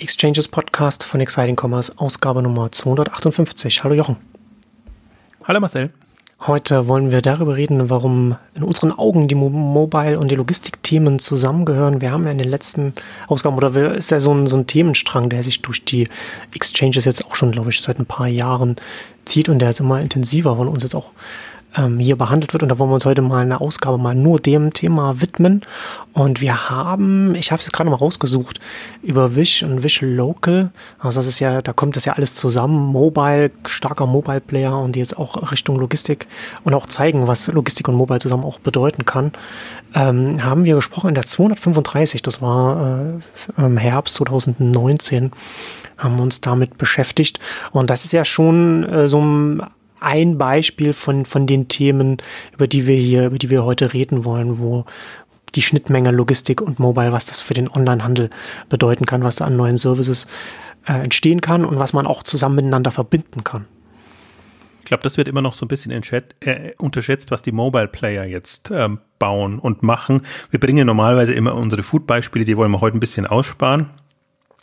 Exchanges Podcast von Exciting Commerce, Ausgabe Nummer 258. Hallo Jochen. Hallo Marcel. Heute wollen wir darüber reden, warum in unseren Augen die Mobile- und die Logistikthemen zusammengehören. Wir haben ja in den letzten Ausgaben, oder ist ja so ein, so ein Themenstrang, der sich durch die Exchanges jetzt auch schon, glaube ich, seit ein paar Jahren zieht und der jetzt immer intensiver von uns jetzt auch ähm, hier behandelt wird. Und da wollen wir uns heute mal eine Ausgabe mal nur dem Thema widmen. Und wir haben, ich habe es gerade mal rausgesucht, über Wish und Wish Local. Also das ist ja, da kommt das ja alles zusammen. Mobile, starker Mobile Player und jetzt auch Richtung Logistik und auch zeigen, was Logistik und Mobile zusammen auch bedeuten kann. Ähm, haben wir gesprochen in der 235, das war äh, im Herbst 2019, haben wir uns damit beschäftigt. Und das ist ja schon äh, so ein ein Beispiel von, von den Themen, über die wir hier, über die wir heute reden wollen, wo die Schnittmenge Logistik und Mobile, was das für den Onlinehandel bedeuten kann, was da an neuen Services äh, entstehen kann und was man auch zusammen miteinander verbinden kann. Ich glaube, das wird immer noch so ein bisschen äh, unterschätzt, was die Mobile Player jetzt ähm, bauen und machen. Wir bringen normalerweise immer unsere Food-Beispiele, die wollen wir heute ein bisschen aussparen.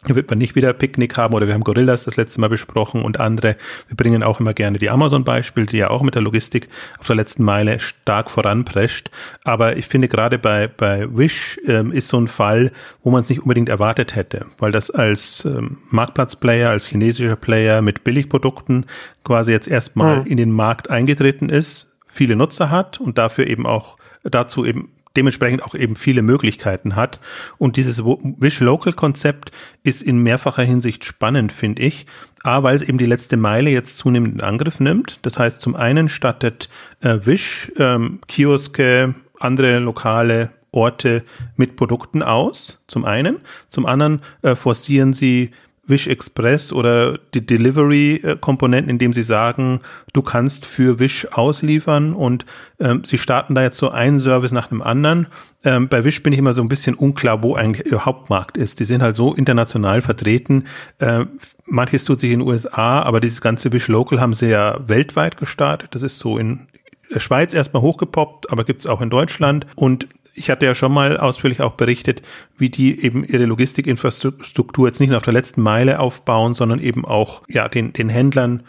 Da wird man nicht wieder Picknick haben oder wir haben Gorillas das letzte Mal besprochen und andere. Wir bringen auch immer gerne die Amazon-Beispiele, die ja auch mit der Logistik auf der letzten Meile stark voranprescht. Aber ich finde gerade bei, bei Wish ähm, ist so ein Fall, wo man es nicht unbedingt erwartet hätte, weil das als ähm, Marktplatzplayer, als chinesischer Player mit Billigprodukten quasi jetzt erstmal mhm. in den Markt eingetreten ist, viele Nutzer hat und dafür eben auch dazu eben dementsprechend auch eben viele Möglichkeiten hat. Und dieses Wish Local Konzept ist in mehrfacher Hinsicht spannend, finde ich. A, weil es eben die letzte Meile jetzt zunehmend in Angriff nimmt. Das heißt, zum einen stattet äh, Wish ähm, Kioske, andere lokale Orte mit Produkten aus, zum einen. Zum anderen äh, forcieren sie Wish Express oder die Delivery-Komponenten, indem sie sagen, du kannst für Wish ausliefern und ähm, sie starten da jetzt so einen Service nach dem anderen. Ähm, bei Wish bin ich immer so ein bisschen unklar, wo eigentlich ihr Hauptmarkt ist. Die sind halt so international vertreten. Äh, manches tut sich in den USA, aber dieses ganze Wish Local haben sie ja weltweit gestartet. Das ist so in der Schweiz erstmal hochgepoppt, aber gibt's auch in Deutschland. Und ich hatte ja schon mal ausführlich auch berichtet, wie die eben ihre Logistikinfrastruktur jetzt nicht nur auf der letzten Meile aufbauen, sondern eben auch ja den, den Händlern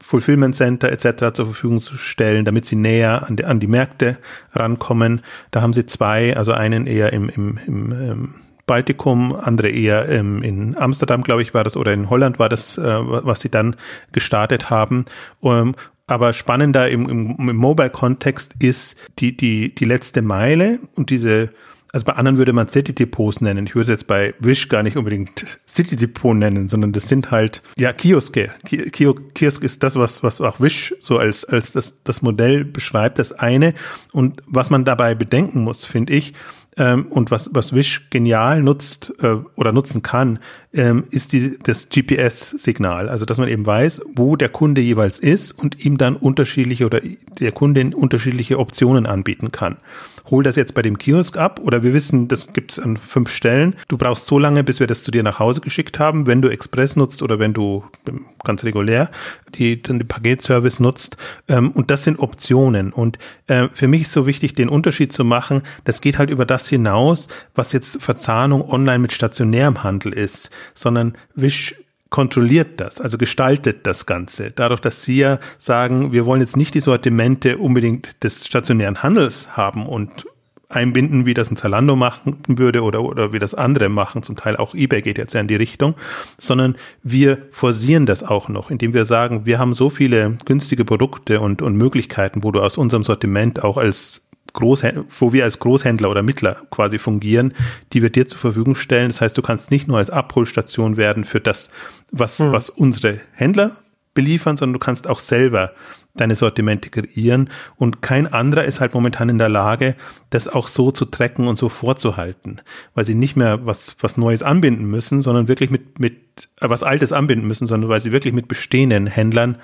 Fulfillment Center etc. zur Verfügung zu stellen, damit sie näher an die, an die Märkte rankommen. Da haben sie zwei, also einen eher im, im, im ähm, Baltikum, andere eher ähm, in Amsterdam, glaube ich, war das, oder in Holland war das, äh, was sie dann gestartet haben. Um, aber spannender im, im, im Mobile-Kontext ist die, die, die letzte Meile und diese, also bei anderen würde man City-Depots nennen. Ich würde es jetzt bei Wish gar nicht unbedingt City-Depot nennen, sondern das sind halt, ja, Kioske. Kiosk ist das, was, was auch Wish so als, als das, das Modell beschreibt, das eine. Und was man dabei bedenken muss, finde ich, und was, was Wish genial nutzt äh, oder nutzen kann, ähm, ist die, das GPS-Signal. Also, dass man eben weiß, wo der Kunde jeweils ist und ihm dann unterschiedliche oder der Kundin unterschiedliche Optionen anbieten kann. Hol das jetzt bei dem Kiosk ab oder wir wissen, das gibt's an fünf Stellen. Du brauchst so lange, bis wir das zu dir nach Hause geschickt haben, wenn du Express nutzt oder wenn du ganz regulär die, den Paketservice nutzt. Ähm, und das sind Optionen. Und äh, für mich ist so wichtig, den Unterschied zu machen. Das geht halt über das hinaus, was jetzt Verzahnung online mit stationärem Handel ist sondern Wish kontrolliert das, also gestaltet das Ganze. Dadurch, dass Sie ja sagen, wir wollen jetzt nicht die Sortimente unbedingt des stationären Handels haben und einbinden, wie das ein Zalando machen würde oder, oder wie das andere machen, zum Teil auch eBay geht jetzt ja in die Richtung, sondern wir forcieren das auch noch, indem wir sagen, wir haben so viele günstige Produkte und, und Möglichkeiten, wo du aus unserem Sortiment auch als Großhändler, wo wir als Großhändler oder Mittler quasi fungieren, die wir dir zur Verfügung stellen. Das heißt, du kannst nicht nur als Abholstation werden für das, was, hm. was unsere Händler beliefern, sondern du kannst auch selber deine Sortimente kreieren und kein anderer ist halt momentan in der Lage, das auch so zu tracken und so vorzuhalten, weil sie nicht mehr was, was Neues anbinden müssen, sondern wirklich mit, mit äh, was Altes anbinden müssen, sondern weil sie wirklich mit bestehenden Händlern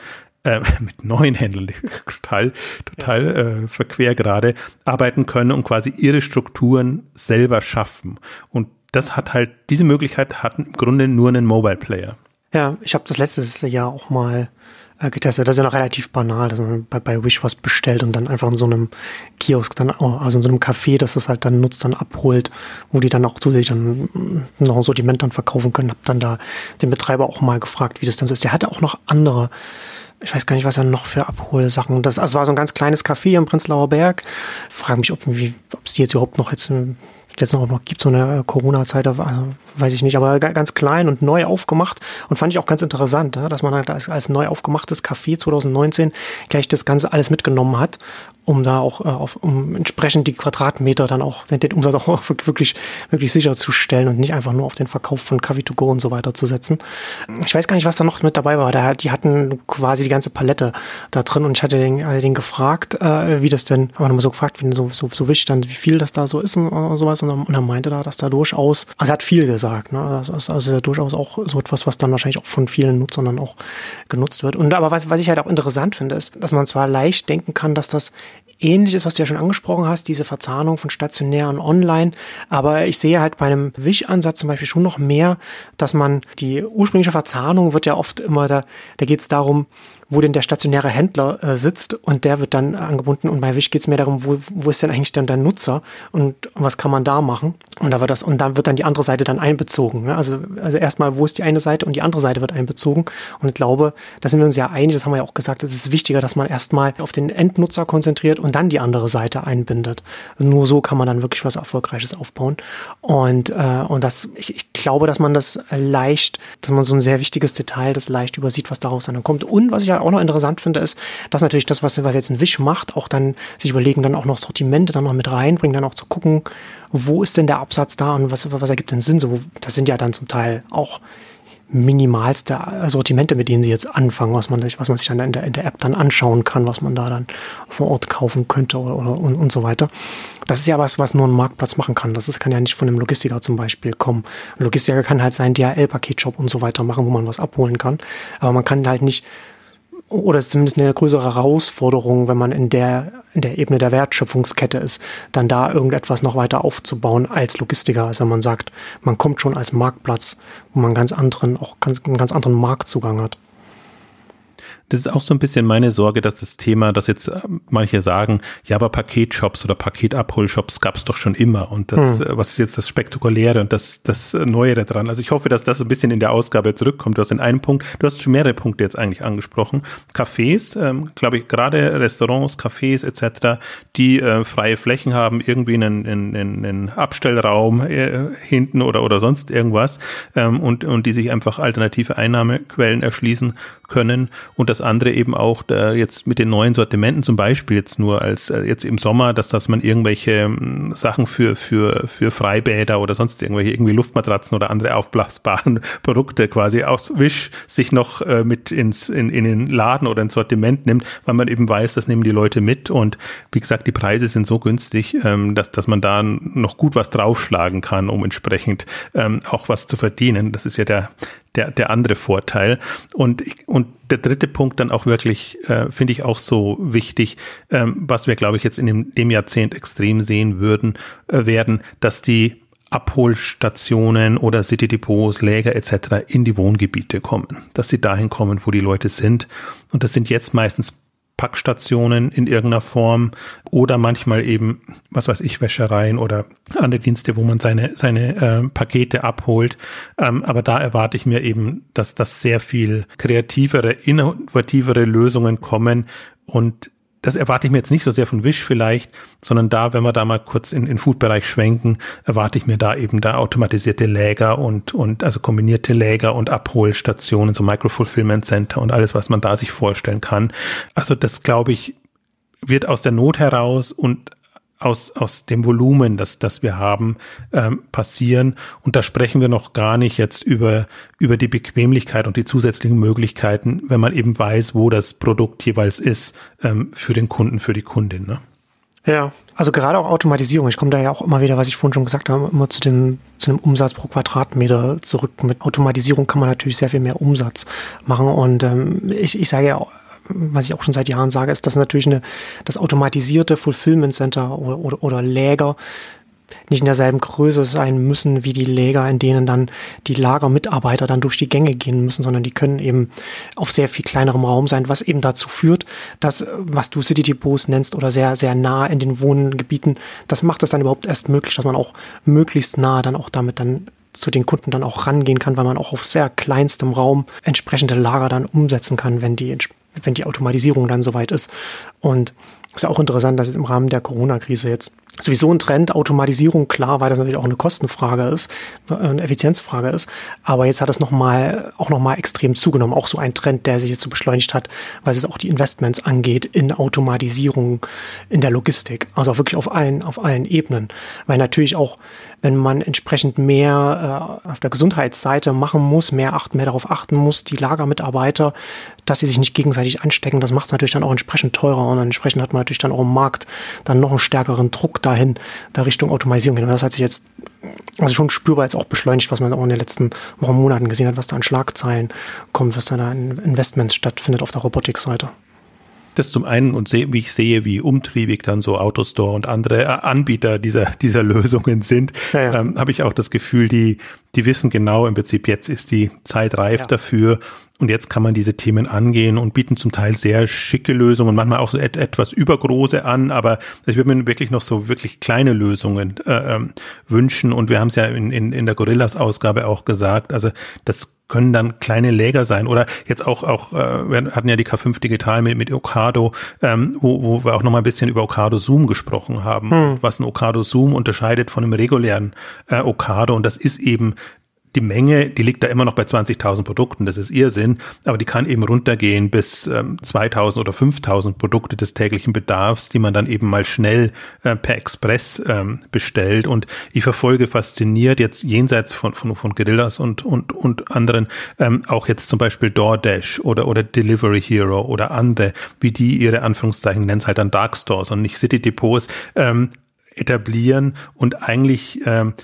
äh, mit neuen Händlern, total, total ja. äh, verquer gerade, arbeiten können und quasi ihre Strukturen selber schaffen. Und das hat halt, diese Möglichkeit hat im Grunde nur einen Mobile Player. Ja, ich habe das letztes Jahr auch mal äh, getestet. Das ist ja noch relativ banal, dass man bei, bei Wish was bestellt und dann einfach in so einem Kiosk dann, also in so einem Café, das das halt dann nutzt, dann abholt, wo die dann auch zusätzlich dann noch ein Sortiment dann verkaufen können. Hab dann da den Betreiber auch mal gefragt, wie das dann so ist. Der hatte auch noch andere ich weiß gar nicht, was er noch für Abholsachen. Das also war so ein ganz kleines Café im Prenzlauer Berg. Frage mich, ob es die jetzt überhaupt noch jetzt jetzt noch, noch gibt, so eine Corona-Zeit, also weiß ich nicht, aber ganz klein und neu aufgemacht und fand ich auch ganz interessant, dass man halt als, als neu aufgemachtes Café 2019 gleich das Ganze alles mitgenommen hat um da auch äh, auf, um entsprechend die Quadratmeter dann auch den Umsatz auch wirklich wirklich sicherzustellen und nicht einfach nur auf den Verkauf von Coffee to go und so weiter zu setzen. Ich weiß gar nicht, was da noch mit dabei war. Die hatten quasi die ganze Palette da drin und ich hatte den, hatte den gefragt, äh, wie das denn, aber nochmal so gefragt, wie so, so, so wichtig dann, wie viel das da so ist und, und sowas. Und, und er meinte da, dass da durchaus, also er hat viel gesagt, ne? Also, also, also durchaus auch so etwas, was dann wahrscheinlich auch von vielen Nutzern dann auch genutzt wird. Und aber was, was ich halt auch interessant finde, ist, dass man zwar leicht denken kann, dass das ähnlich ist, was du ja schon angesprochen hast, diese Verzahnung von stationär und online. Aber ich sehe halt bei einem Wish-Ansatz zum Beispiel schon noch mehr, dass man die ursprüngliche Verzahnung wird ja oft immer da, da geht es darum, wo denn der stationäre Händler äh, sitzt und der wird dann angebunden. Und bei Wish geht es mehr darum, wo, wo ist denn eigentlich dann der Nutzer und was kann man da machen? Und da wird das, und dann wird dann die andere Seite dann einbezogen. Ne? Also, also erstmal, wo ist die eine Seite und die andere Seite wird einbezogen. Und ich glaube, da sind wir uns ja einig, das haben wir ja auch gesagt, es ist wichtiger, dass man erstmal auf den Endnutzer konzentriert und dann die andere Seite einbindet. Also nur so kann man dann wirklich was Erfolgreiches aufbauen. Und, äh, und das, ich, ich glaube, dass man das leicht, dass man so ein sehr wichtiges Detail, das leicht übersieht, was daraus dann kommt. Und was ich ja auch noch interessant finde, ist, dass natürlich das, was, was jetzt ein Wish macht, auch dann sich überlegen, dann auch noch Sortimente dann noch mit reinbringen, dann auch zu gucken, wo ist denn der Absatz da und was, was ergibt denn Sinn? So, das sind ja dann zum Teil auch minimalste Sortimente, mit denen sie jetzt anfangen, was man, was man sich dann in der, in der App dann anschauen kann, was man da dann vor Ort kaufen könnte oder, oder und, und so weiter. Das ist ja was, was nur ein Marktplatz machen kann. Das ist, kann ja nicht von einem Logistiker zum Beispiel kommen. Ein Logistiker kann halt seinen DHL-Paketshop und so weiter machen, wo man was abholen kann. Aber man kann halt nicht oder ist zumindest eine größere Herausforderung, wenn man in der, in der Ebene der Wertschöpfungskette ist, dann da irgendetwas noch weiter aufzubauen als Logistiker, als wenn man sagt, man kommt schon als Marktplatz, wo man ganz anderen, auch ganz, einen ganz anderen Marktzugang hat. Das ist auch so ein bisschen meine Sorge, dass das Thema, dass jetzt äh, manche sagen, ja, aber Paketshops oder Paketabholshops gab es doch schon immer und das, hm. Äh, was ist jetzt das Spektakuläre und das, das Neuere dran? Also ich hoffe, dass das ein bisschen in der Ausgabe zurückkommt. Du hast in einem Punkt, du hast schon mehrere Punkte jetzt eigentlich angesprochen. Cafés, ähm, glaube ich, gerade Restaurants, Cafés etc., die äh, freie Flächen haben, irgendwie einen, einen, einen Abstellraum äh, hinten oder, oder sonst irgendwas ähm, und, und die sich einfach alternative Einnahmequellen erschließen können und das andere eben auch da jetzt mit den neuen Sortimenten zum Beispiel jetzt nur als äh, jetzt im Sommer, dass dass man irgendwelche ähm, Sachen für für für Freibäder oder sonst irgendwelche irgendwie Luftmatratzen oder andere aufblasbaren Produkte quasi aus Wish sich noch äh, mit ins in, in den Laden oder ins Sortiment nimmt, weil man eben weiß, das nehmen die Leute mit und wie gesagt, die Preise sind so günstig, ähm, dass dass man da noch gut was draufschlagen kann, um entsprechend ähm, auch was zu verdienen. Das ist ja der der, der andere Vorteil. Und, und der dritte Punkt dann auch wirklich, äh, finde ich auch so wichtig, ähm, was wir, glaube ich, jetzt in dem, dem Jahrzehnt extrem sehen würden, äh, werden, dass die Abholstationen oder City Depots, Läger etc. in die Wohngebiete kommen, dass sie dahin kommen, wo die Leute sind. Und das sind jetzt meistens Packstationen in irgendeiner Form oder manchmal eben, was weiß ich, Wäschereien oder andere Dienste, wo man seine, seine äh, Pakete abholt. Ähm, aber da erwarte ich mir eben, dass das sehr viel kreativere, innovativere Lösungen kommen und das erwarte ich mir jetzt nicht so sehr von Wish vielleicht, sondern da, wenn wir da mal kurz in den Food-Bereich schwenken, erwarte ich mir da eben da automatisierte Läger und, und also kombinierte Läger und Abholstationen, so Micro-Fulfillment Center und alles, was man da sich vorstellen kann. Also das, glaube ich, wird aus der Not heraus und aus, aus dem Volumen, das, das wir haben, ähm, passieren. Und da sprechen wir noch gar nicht jetzt über, über die Bequemlichkeit und die zusätzlichen Möglichkeiten, wenn man eben weiß, wo das Produkt jeweils ist, ähm, für den Kunden, für die Kundin. Ne? Ja, also gerade auch Automatisierung. Ich komme da ja auch immer wieder, was ich vorhin schon gesagt habe, immer zu dem, zu dem Umsatz pro Quadratmeter zurück. Mit Automatisierung kann man natürlich sehr viel mehr Umsatz machen. Und ähm, ich, ich sage ja auch, was ich auch schon seit Jahren sage, ist, dass natürlich eine, das automatisierte Fulfillment Center oder, oder, oder Läger nicht in derselben Größe sein müssen wie die Lager, in denen dann die Lagermitarbeiter dann durch die Gänge gehen müssen, sondern die können eben auf sehr viel kleinerem Raum sein, was eben dazu führt, dass, was du City Depots nennst oder sehr, sehr nah in den Wohngebieten, das macht es dann überhaupt erst möglich, dass man auch möglichst nah dann auch damit dann zu den Kunden dann auch rangehen kann, weil man auch auf sehr kleinstem Raum entsprechende Lager dann umsetzen kann, wenn die, wenn die Automatisierung dann soweit ist. Und ist ja auch interessant, dass es im Rahmen der Corona-Krise jetzt sowieso ein Trend, Automatisierung, klar, weil das natürlich auch eine Kostenfrage ist, äh, eine Effizienzfrage ist. Aber jetzt hat es noch mal, auch nochmal extrem zugenommen. Auch so ein Trend, der sich jetzt so beschleunigt hat, weil es auch die Investments angeht in Automatisierung in der Logistik. Also wirklich auf allen, auf allen Ebenen. Weil natürlich auch, wenn man entsprechend mehr äh, auf der Gesundheitsseite machen muss, mehr achten, mehr darauf achten muss, die Lagermitarbeiter, dass sie sich nicht gegenseitig anstecken, das macht es natürlich dann auch entsprechend teurer und entsprechend hat man natürlich dann auch im Markt dann noch einen stärkeren Druck dahin, da Richtung Automatisierung gehen. Und das hat sich jetzt also schon spürbar jetzt auch beschleunigt, was man auch in den letzten Wochen, Monaten gesehen hat, was da an Schlagzeilen kommt, was da in Investments stattfindet auf der Robotikseite. Das zum einen und wie ich sehe, wie umtriebig dann so Autostore und andere äh, Anbieter dieser, dieser Lösungen sind, ja, ja. Ähm, habe ich auch das Gefühl, die, die wissen genau im Prinzip, jetzt ist die Zeit reif ja. dafür und jetzt kann man diese Themen angehen und bieten zum Teil sehr schicke Lösungen, manchmal auch so et etwas übergroße an, aber ich würde mir wirklich noch so wirklich kleine Lösungen äh, ähm, wünschen. Und wir haben es ja in, in, in der Gorillas-Ausgabe auch gesagt, also das können dann kleine Läger sein. Oder jetzt auch auch äh, wir hatten ja die K5 Digital mit mit Okado, ähm, wo, wo wir auch noch mal ein bisschen über Okado Zoom gesprochen haben, hm. was ein Okado Zoom unterscheidet von einem regulären äh, Okado und das ist eben die Menge, die liegt da immer noch bei 20.000 Produkten, das ist Irrsinn, aber die kann eben runtergehen bis ähm, 2.000 oder 5.000 Produkte des täglichen Bedarfs, die man dann eben mal schnell äh, per Express ähm, bestellt. Und ich verfolge fasziniert jetzt jenseits von, von, von Gorillas und, und, und anderen ähm, auch jetzt zum Beispiel DoorDash oder, oder Delivery Hero oder andere, wie die ihre Anführungszeichen nennen es halt dann Dark Stores und nicht City Depots ähm, etablieren und eigentlich ähm,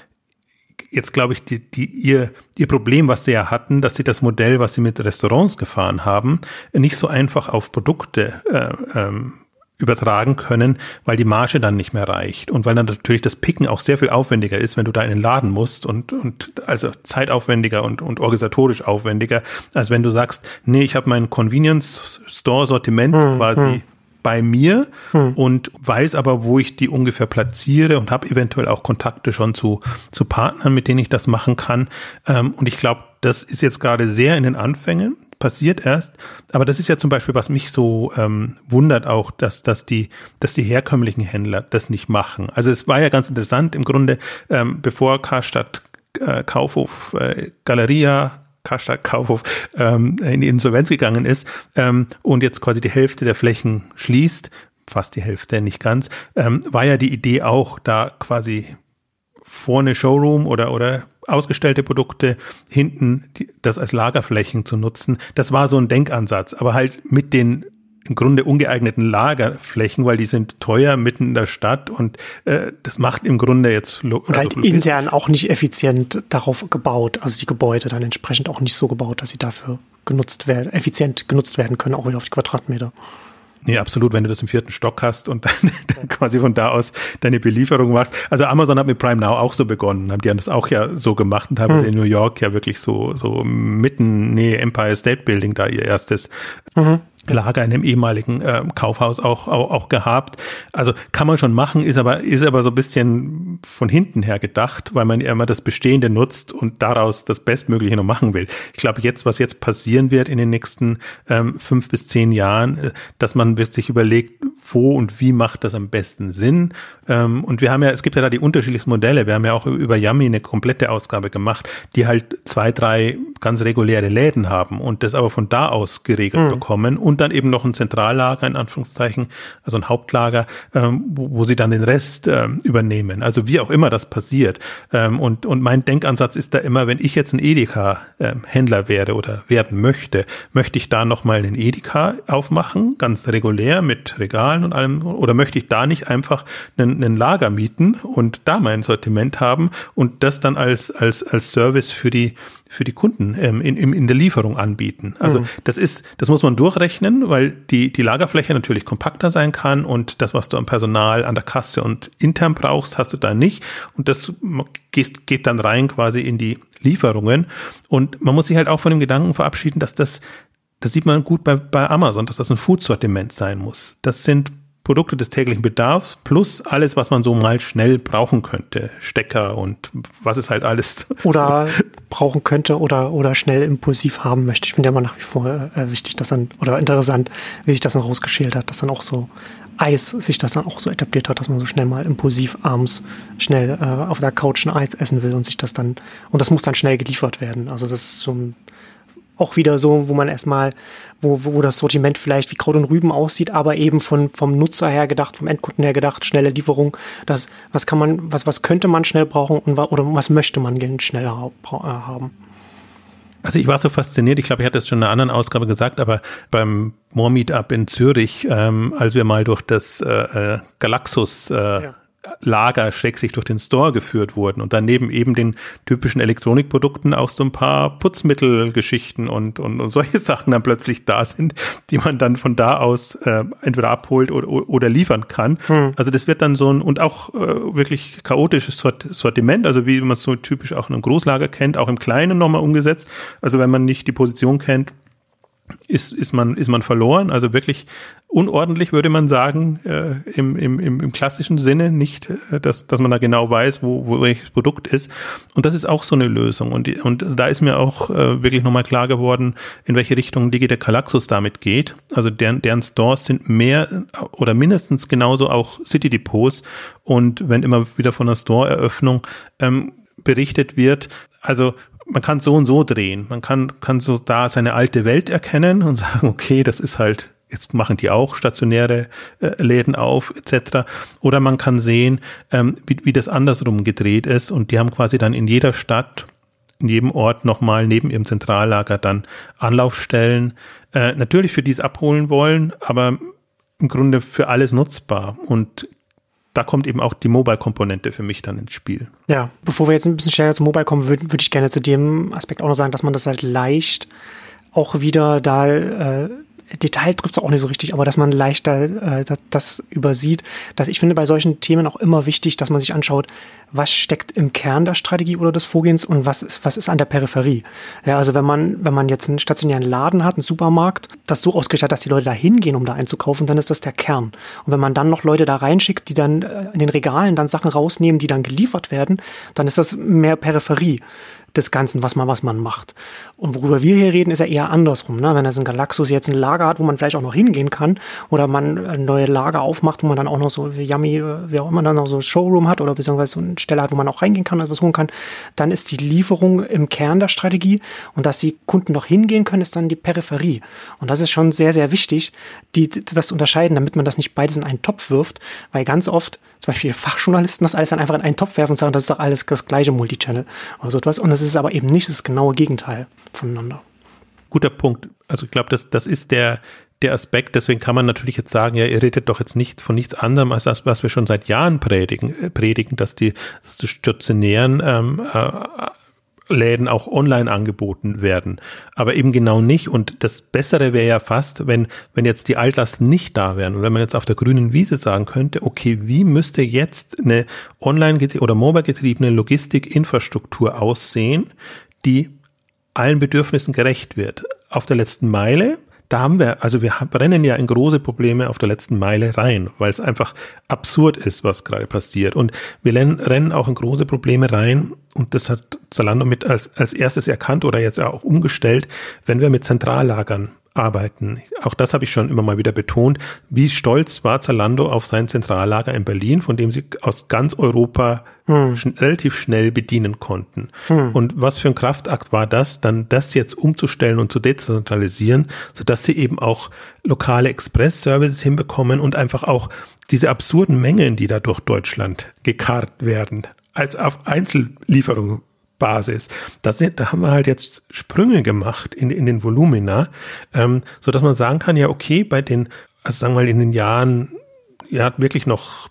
jetzt glaube ich, die, die, ihr, ihr Problem, was sie ja hatten, dass sie das Modell, was sie mit Restaurants gefahren haben, nicht so einfach auf Produkte äh, ähm, übertragen können, weil die Marge dann nicht mehr reicht und weil dann natürlich das Picken auch sehr viel aufwendiger ist, wenn du da in den Laden musst und, und also zeitaufwendiger und, und organisatorisch aufwendiger, als wenn du sagst, nee, ich habe mein Convenience Store Sortiment hm, quasi hm bei mir hm. und weiß aber, wo ich die ungefähr platziere und habe eventuell auch Kontakte schon zu, zu Partnern, mit denen ich das machen kann. Ähm, und ich glaube, das ist jetzt gerade sehr in den Anfängen passiert erst. Aber das ist ja zum Beispiel, was mich so ähm, wundert auch, dass, dass, die, dass die herkömmlichen Händler das nicht machen. Also es war ja ganz interessant im Grunde, ähm, bevor Karstadt äh, Kaufhof, äh, Galeria, Karstadt Kaufhof ähm, in die Insolvenz gegangen ist ähm, und jetzt quasi die Hälfte der Flächen schließt, fast die Hälfte, nicht ganz, ähm, war ja die Idee auch, da quasi vorne Showroom oder, oder ausgestellte Produkte, hinten die, das als Lagerflächen zu nutzen. Das war so ein Denkansatz, aber halt mit den im Grunde ungeeigneten Lagerflächen, weil die sind teuer mitten in der Stadt und äh, das macht im Grunde jetzt lo und halt also intern auch nicht effizient darauf gebaut, also die Gebäude dann entsprechend auch nicht so gebaut, dass sie dafür genutzt werden, effizient genutzt werden können, auch wieder auf die Quadratmeter. Nee, absolut, wenn du das im vierten Stock hast und dann, dann quasi von da aus deine Belieferung machst. Also Amazon hat mit Prime Now auch so begonnen, haben die haben das auch ja so gemacht und haben mhm. in New York ja wirklich so, so mitten, nee, Empire State Building da ihr erstes mhm. Lager in dem ehemaligen äh, Kaufhaus auch, auch, auch gehabt. Also kann man schon machen, ist aber, ist aber so ein bisschen von hinten her gedacht, weil man immer das Bestehende nutzt und daraus das Bestmögliche noch machen will. Ich glaube jetzt, was jetzt passieren wird in den nächsten ähm, fünf bis zehn Jahren, äh, dass man sich überlegt, wo und wie macht das am besten Sinn. Ähm, und wir haben ja, es gibt ja da die unterschiedlichsten Modelle. Wir haben ja auch über Yummy eine komplette Ausgabe gemacht, die halt zwei, drei ganz reguläre Läden haben und das aber von da aus geregelt mhm. bekommen und dann eben noch ein Zentrallager in Anführungszeichen, also ein Hauptlager, ähm, wo, wo, sie dann den Rest ähm, übernehmen. Also wie auch immer das passiert. Ähm, und, und mein Denkansatz ist da immer, wenn ich jetzt ein Edeka-Händler ähm, wäre oder werden möchte, möchte ich da nochmal einen Edeka aufmachen, ganz regulär mit Regal Personal und allem, oder möchte ich da nicht einfach einen, einen Lager mieten und da mein Sortiment haben und das dann als, als, als Service für die, für die Kunden ähm, in, in, in der Lieferung anbieten. Also mhm. das ist, das muss man durchrechnen, weil die, die Lagerfläche natürlich kompakter sein kann und das, was du am Personal, an der Kasse und intern brauchst, hast du da nicht. Und das geht, geht dann rein quasi in die Lieferungen. Und man muss sich halt auch von dem Gedanken verabschieden, dass das, das sieht man gut bei, bei Amazon, dass das ein Food-Sortiment sein muss. Das sind Produkte des täglichen Bedarfs plus alles, was man so mal schnell brauchen könnte. Stecker und was es halt alles. Oder brauchen könnte oder, oder schnell impulsiv haben möchte. Ich finde ja immer nach wie vor äh, wichtig, dass dann, oder interessant, wie sich das dann rausgeschält hat, dass dann auch so Eis sich das dann auch so etabliert hat, dass man so schnell mal impulsiv abends schnell äh, auf der Couch ein Eis essen will und sich das dann, und das muss dann schnell geliefert werden. Also das ist so ein auch wieder so, wo man erstmal, wo, wo das Sortiment vielleicht wie Kraut und Rüben aussieht, aber eben von, vom Nutzer her gedacht, vom Endkunden her gedacht, schnelle Lieferung, das, was kann man, was, was könnte man schnell brauchen und oder was möchte man schneller äh, haben. Also ich war so fasziniert, ich glaube, ich hatte es schon in einer anderen Ausgabe gesagt, aber beim More Meetup in Zürich, ähm, als wir mal durch das äh, äh Galaxus äh, ja. Lager schrägstrich durch den Store geführt wurden und daneben eben den typischen Elektronikprodukten auch so ein paar Putzmittelgeschichten und, und, und solche Sachen dann plötzlich da sind, die man dann von da aus äh, entweder abholt oder, oder liefern kann. Hm. Also das wird dann so ein und auch äh, wirklich chaotisches Sortiment, also wie man es so typisch auch in einem Großlager kennt, auch im Kleinen nochmal umgesetzt. Also wenn man nicht die Position kennt, ist, ist, man, ist man verloren. Also wirklich unordentlich, würde man sagen, äh, im, im, im klassischen Sinne. Nicht, äh, dass, dass man da genau weiß, wo, wo welches Produkt ist. Und das ist auch so eine Lösung. Und, und da ist mir auch äh, wirklich nochmal klar geworden, in welche Richtung Digita Galaxus damit geht. Also deren, deren Stores sind mehr oder mindestens genauso auch City Depots. Und wenn immer wieder von einer Store-Eröffnung ähm, berichtet wird, also man kann so und so drehen. Man kann, kann so da seine alte Welt erkennen und sagen, okay, das ist halt, jetzt machen die auch stationäre äh, Läden auf, etc. Oder man kann sehen, ähm, wie, wie das andersrum gedreht ist und die haben quasi dann in jeder Stadt, in jedem Ort nochmal neben ihrem Zentrallager dann Anlaufstellen, äh, natürlich für die es abholen wollen, aber im Grunde für alles nutzbar und da kommt eben auch die Mobile-Komponente für mich dann ins Spiel. Ja, bevor wir jetzt ein bisschen schneller zum Mobile kommen, würde würd ich gerne zu dem Aspekt auch noch sagen, dass man das halt leicht auch wieder da äh, Detail trifft es auch nicht so richtig, aber dass man leichter äh, das, das übersieht. Dass ich finde bei solchen Themen auch immer wichtig, dass man sich anschaut, was steckt im Kern der Strategie oder des Vorgehens und was ist, was ist an der Peripherie. Ja, also wenn man, wenn man jetzt einen stationären Laden hat, einen Supermarkt, das so ausgerichtet hat, dass die Leute da hingehen, um da einzukaufen, dann ist das der Kern. Und wenn man dann noch Leute da reinschickt, die dann äh, in den Regalen dann Sachen rausnehmen, die dann geliefert werden, dann ist das mehr Peripherie des Ganzen, was man, was man macht. Und worüber wir hier reden, ist ja eher andersrum. Ne? Wenn das ein Galaxus jetzt ein Lager hat, wo man vielleicht auch noch hingehen kann, oder man neue Lager aufmacht, wo man dann auch noch so Yummy, wie auch immer dann noch so ein Showroom hat oder beziehungsweise so eine Stelle hat, wo man auch reingehen kann, also was holen kann, dann ist die Lieferung im Kern der Strategie und dass die Kunden noch hingehen können, ist dann die Peripherie. Und das ist schon sehr, sehr wichtig, die, das zu unterscheiden, damit man das nicht beides in einen Topf wirft, weil ganz oft zum Beispiel Fachjournalisten das alles dann einfach in einen Topf werfen und sagen, das ist doch alles das gleiche Multichannel oder so etwas. Und das ist aber eben nicht das genaue Gegenteil voneinander. Guter Punkt. Also ich glaube, das, das ist der, der Aspekt, deswegen kann man natürlich jetzt sagen, ja, ihr redet doch jetzt nicht von nichts anderem als das, was wir schon seit Jahren predigen, äh, predigen dass die, dass die stationären ähm, äh, Läden auch online angeboten werden. Aber eben genau nicht. Und das Bessere wäre ja fast, wenn, wenn jetzt die Altlasten nicht da wären und wenn man jetzt auf der grünen Wiese sagen könnte, okay, wie müsste jetzt eine online- oder mobile getriebene Logistikinfrastruktur aussehen, die allen Bedürfnissen gerecht wird. Auf der letzten Meile da haben wir, also wir brennen ja in große Probleme auf der letzten Meile rein, weil es einfach absurd ist, was gerade passiert. Und wir rennen auch in große Probleme rein, und das hat Zalando mit als, als erstes erkannt oder jetzt auch umgestellt, wenn wir mit Zentrallagern arbeiten. Auch das habe ich schon immer mal wieder betont. Wie stolz war Zalando auf sein Zentrallager in Berlin, von dem sie aus ganz Europa hm. schn relativ schnell bedienen konnten. Hm. Und was für ein Kraftakt war das, dann das jetzt umzustellen und zu dezentralisieren, sodass sie eben auch lokale Express-Services hinbekommen und einfach auch diese absurden Mengen, die da durch Deutschland gekarrt werden, als auf Einzellieferungen Basis. Das sind, da haben wir halt jetzt Sprünge gemacht in, in den Volumina, ähm, so dass man sagen kann, ja, okay, bei den, also sagen wir mal in den Jahren ja wirklich noch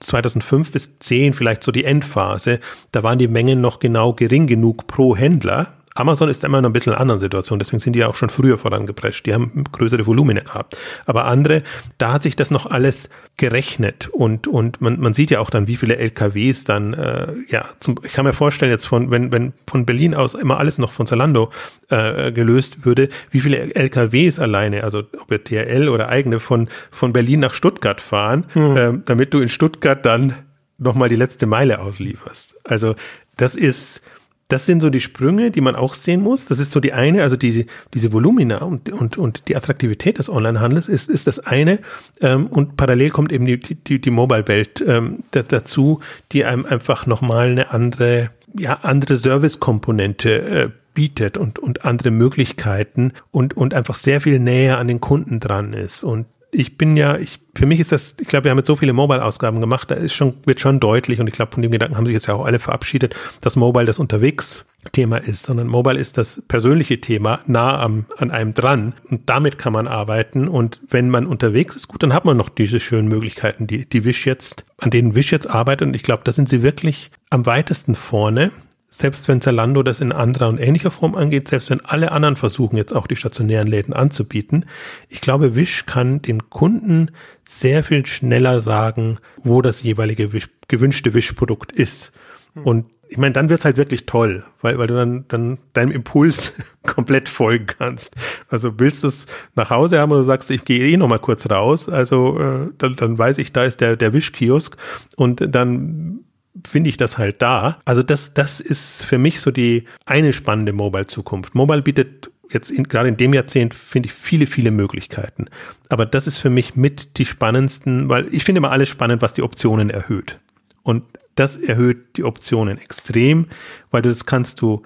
2005 bis 10 vielleicht so die Endphase, da waren die Mengen noch genau gering genug pro Händler, Amazon ist immer noch ein bisschen in einer anderen Situation, deswegen sind die ja auch schon früher vorangeprescht. Die haben größere Volumina gehabt. Aber andere, da hat sich das noch alles gerechnet und, und man, man sieht ja auch dann, wie viele LKWs dann, äh, ja, zum, ich kann mir vorstellen, jetzt von, wenn, wenn von Berlin aus immer alles noch von Zalando äh, gelöst würde, wie viele LKWs alleine, also ob wir TRL oder eigene von, von Berlin nach Stuttgart fahren, hm. äh, damit du in Stuttgart dann nochmal die letzte Meile auslieferst. Also das ist, das sind so die Sprünge, die man auch sehen muss. Das ist so die eine, also diese, diese Volumina und, und, und die Attraktivität des Onlinehandels ist, ist das eine. Ähm, und parallel kommt eben die, die, die Mobile-Welt ähm, dazu, die einem einfach nochmal eine andere, ja, andere Service-Komponente äh, bietet und, und andere Möglichkeiten und, und einfach sehr viel näher an den Kunden dran ist. Und ich bin ja, ich, für mich ist das, ich glaube, wir haben jetzt so viele Mobile-Ausgaben gemacht, da ist schon, wird schon deutlich und ich glaube, von dem Gedanken haben sich jetzt ja auch alle verabschiedet, dass Mobile das unterwegs Thema ist, sondern Mobile ist das persönliche Thema nah am, an einem dran und damit kann man arbeiten und wenn man unterwegs ist, gut, dann hat man noch diese schönen Möglichkeiten, die, die Wish jetzt, an denen Wish jetzt arbeitet und ich glaube, da sind sie wirklich am weitesten vorne selbst wenn Zalando das in anderer und ähnlicher Form angeht, selbst wenn alle anderen versuchen, jetzt auch die stationären Läden anzubieten, ich glaube, Wish kann den Kunden sehr viel schneller sagen, wo das jeweilige Wish, gewünschte Wish-Produkt ist. Hm. Und ich meine, dann wird's halt wirklich toll, weil, weil du dann, dann deinem Impuls komplett folgen kannst. Also willst du es nach Hause haben oder du sagst, ich gehe eh noch mal kurz raus, also äh, dann, dann weiß ich, da ist der, der Wischkiosk und dann finde ich das halt da. Also das, das ist für mich so die eine spannende Mobile-Zukunft. Mobile bietet jetzt in, gerade in dem Jahrzehnt finde ich viele, viele Möglichkeiten. Aber das ist für mich mit die spannendsten, weil ich finde immer alles spannend, was die Optionen erhöht. Und das erhöht die Optionen extrem, weil du das kannst du,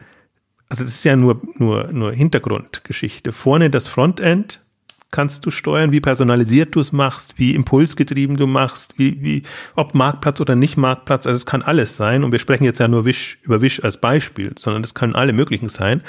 also das ist ja nur, nur, nur Hintergrundgeschichte. Vorne das Frontend kannst du steuern, wie personalisiert du es machst, wie impulsgetrieben du machst, wie, wie, ob Marktplatz oder nicht Marktplatz. Also es kann alles sein. Und wir sprechen jetzt ja nur Wish, über Wish als Beispiel, sondern es können alle möglichen sein.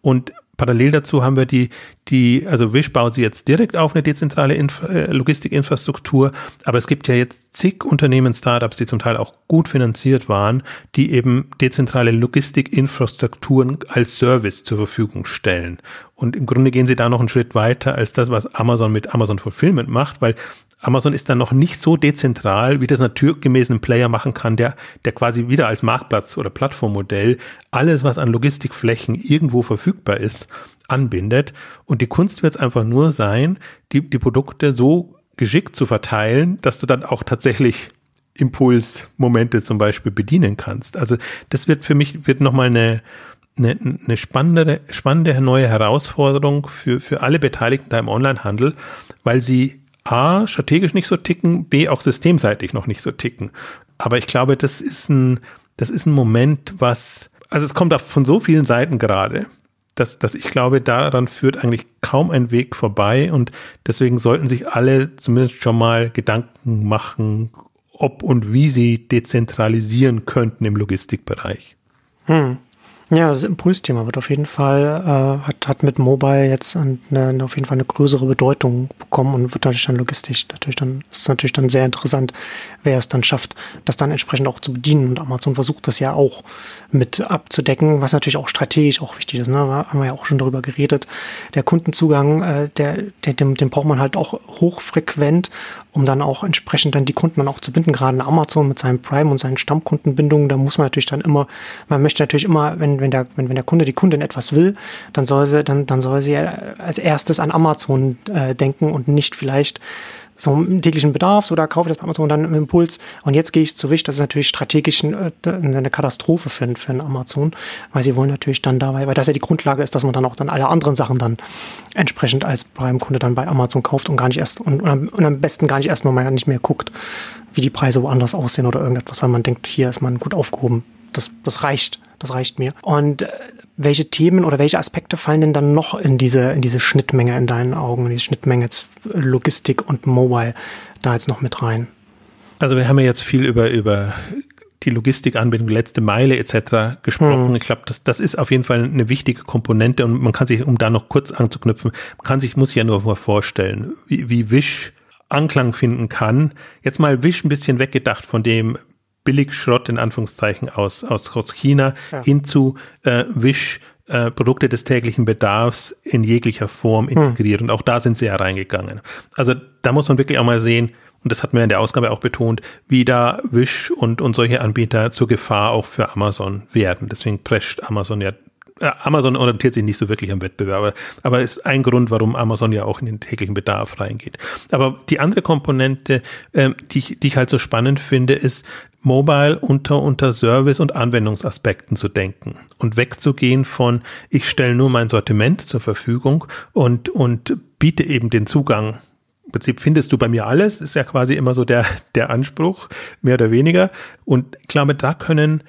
Und parallel dazu haben wir die, die, also Wish baut sie jetzt direkt auf eine dezentrale Inf äh, Logistikinfrastruktur, aber es gibt ja jetzt zig Unternehmen, Startups, die zum Teil auch gut finanziert waren, die eben dezentrale Logistikinfrastrukturen als Service zur Verfügung stellen. Und im Grunde gehen sie da noch einen Schritt weiter als das, was Amazon mit Amazon Fulfillment macht, weil Amazon ist dann noch nicht so dezentral, wie das naturgemäß ein Player machen kann, der, der quasi wieder als Marktplatz oder Plattformmodell alles, was an Logistikflächen irgendwo verfügbar ist, anbindet. Und die Kunst wird es einfach nur sein, die, die Produkte so geschickt zu verteilen, dass du dann auch tatsächlich Impulsmomente zum Beispiel bedienen kannst. Also das wird für mich, wird nochmal eine, eine, eine spannende, spannende neue Herausforderung für, für alle Beteiligten da im Onlinehandel, weil sie A, strategisch nicht so ticken, B, auch systemseitig noch nicht so ticken. Aber ich glaube, das ist ein, das ist ein Moment, was, also es kommt auch von so vielen Seiten gerade, dass, dass ich glaube, daran führt eigentlich kaum ein Weg vorbei und deswegen sollten sich alle zumindest schon mal Gedanken machen, ob und wie sie dezentralisieren könnten im Logistikbereich. Hm. Ja, das Impulsthema wird auf jeden Fall, äh, hat, hat mit Mobile jetzt eine, auf jeden Fall eine größere Bedeutung bekommen und wird natürlich dann logistisch natürlich dann, ist natürlich dann sehr interessant, wer es dann schafft, das dann entsprechend auch zu bedienen. Und Amazon versucht das ja auch mit abzudecken, was natürlich auch strategisch auch wichtig ist. Ne? Da haben wir ja auch schon darüber geredet. Der Kundenzugang, äh, der, der, den, den braucht man halt auch hochfrequent, um dann auch entsprechend dann die Kunden dann auch zu binden. Gerade Amazon mit seinem Prime und seinen Stammkundenbindungen, da muss man natürlich dann immer, man möchte natürlich immer, wenn wenn, der, wenn, wenn der Kunde, die Kundin etwas will, dann soll sie, dann, dann soll sie als erstes an Amazon äh, denken und nicht vielleicht so einen täglichen Bedarf oder kaufe das bei Amazon dann im Impuls und jetzt gehe ich zu Wish. Das ist natürlich strategisch äh, eine Katastrophe für, für einen Amazon, weil sie wollen natürlich dann dabei, weil das ja die Grundlage ist, dass man dann auch dann alle anderen Sachen dann entsprechend als Prime-Kunde dann bei Amazon kauft und gar nicht erst und, und, am, besten gar nicht erst mal nicht mehr guckt, wie die Preise woanders aussehen oder irgendetwas, weil man denkt, hier ist man gut aufgehoben. Das, das reicht. Das reicht mir. Und äh, welche Themen oder welche Aspekte fallen denn dann noch in diese, in diese Schnittmenge in deinen Augen, in diese Schnittmenge jetzt Logistik und Mobile da jetzt noch mit rein? Also wir haben ja jetzt viel über, über die Logistikanbindung, letzte Meile etc. gesprochen. Hm. Ich glaube, das, das ist auf jeden Fall eine wichtige Komponente und man kann sich, um da noch kurz anzuknüpfen, man kann sich, muss sich ja nur vorstellen, wie, wie Wish Anklang finden kann. Jetzt mal Wish ein bisschen weggedacht von dem Billigschrott in Anführungszeichen aus, aus, aus China ja. hin zu äh, Wish äh, Produkte des täglichen Bedarfs in jeglicher Form hm. integriert. Hm. Und auch da sind sie ja reingegangen. Also da muss man wirklich auch mal sehen, und das hatten wir in der Ausgabe auch betont, wie da Wish und, und solche Anbieter zur Gefahr auch für Amazon werden. Deswegen prescht Amazon ja äh, Amazon orientiert sich nicht so wirklich am Wettbewerb, aber ist ein Grund, warum Amazon ja auch in den täglichen Bedarf reingeht. Aber die andere Komponente, ähm, die, ich, die ich halt so spannend finde, ist, Mobile unter, unter Service- und Anwendungsaspekten zu denken und wegzugehen von, ich stelle nur mein Sortiment zur Verfügung und, und biete eben den Zugang. Im Prinzip findest du bei mir alles, ist ja quasi immer so der, der Anspruch, mehr oder weniger. Und ich glaube, da können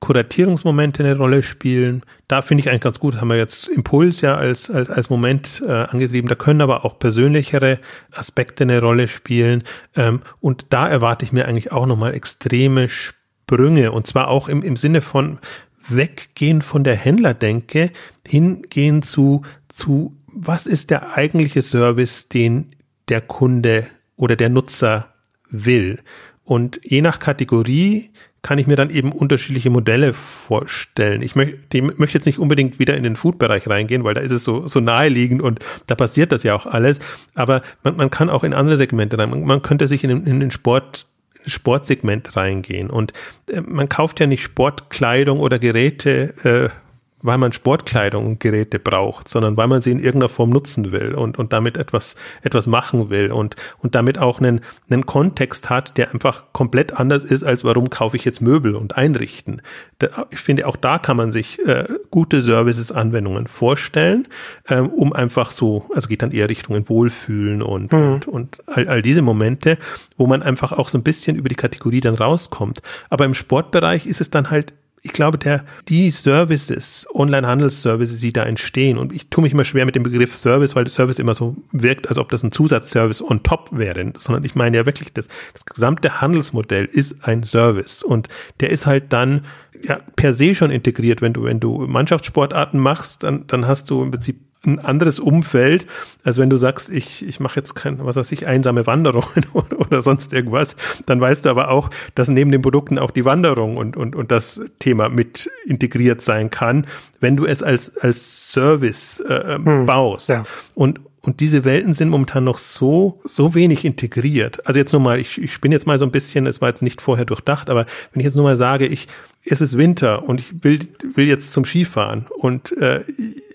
Kuratierungsmomente eine Rolle spielen. Da finde ich eigentlich ganz gut, das haben wir jetzt Impuls ja als, als, als Moment äh, angetrieben. Da können aber auch persönlichere Aspekte eine Rolle spielen. Ähm, und da erwarte ich mir eigentlich auch nochmal extreme Sprünge. Und zwar auch im, im Sinne von weggehen von der Händlerdenke, hingehen zu, zu, was ist der eigentliche Service, den der Kunde oder der Nutzer will. Und je nach Kategorie kann ich mir dann eben unterschiedliche Modelle vorstellen. Ich möchte, möchte jetzt nicht unbedingt wieder in den Food-Bereich reingehen, weil da ist es so, so naheliegend und da passiert das ja auch alles. Aber man, man kann auch in andere Segmente rein. Man, man könnte sich in, in den Sport Sportsegment reingehen. Und äh, man kauft ja nicht Sportkleidung oder Geräte äh, weil man Sportkleidung und Geräte braucht, sondern weil man sie in irgendeiner Form nutzen will und, und damit etwas, etwas machen will und, und damit auch einen, einen Kontext hat, der einfach komplett anders ist, als warum kaufe ich jetzt Möbel und einrichten. Da, ich finde, auch da kann man sich äh, gute Services, Anwendungen vorstellen, ähm, um einfach so, also geht dann eher Richtung Wohlfühlen und, mhm. und, und all, all diese Momente, wo man einfach auch so ein bisschen über die Kategorie dann rauskommt. Aber im Sportbereich ist es dann halt ich glaube, der, die Services, Online-Handelsservices, die da entstehen, und ich tue mich immer schwer mit dem Begriff Service, weil der Service immer so wirkt, als ob das ein Zusatzservice on top wäre, sondern ich meine ja wirklich, das, das gesamte Handelsmodell ist ein Service und der ist halt dann ja, per se schon integriert. Wenn du, wenn du Mannschaftssportarten machst, dann, dann hast du im Prinzip ein anderes Umfeld, als wenn du sagst, ich, ich mache jetzt kein, was weiß ich, einsame Wanderungen oder, oder sonst irgendwas, dann weißt du aber auch, dass neben den Produkten auch die Wanderung und, und, und das Thema mit integriert sein kann, wenn du es als, als Service äh, ähm, hm, baust. Ja. Und, und diese Welten sind momentan noch so, so wenig integriert. Also jetzt nur mal, ich, ich spinne jetzt mal so ein bisschen, es war jetzt nicht vorher durchdacht, aber wenn ich jetzt nur mal sage, ich, es ist Winter und ich will, will jetzt zum Skifahren und äh,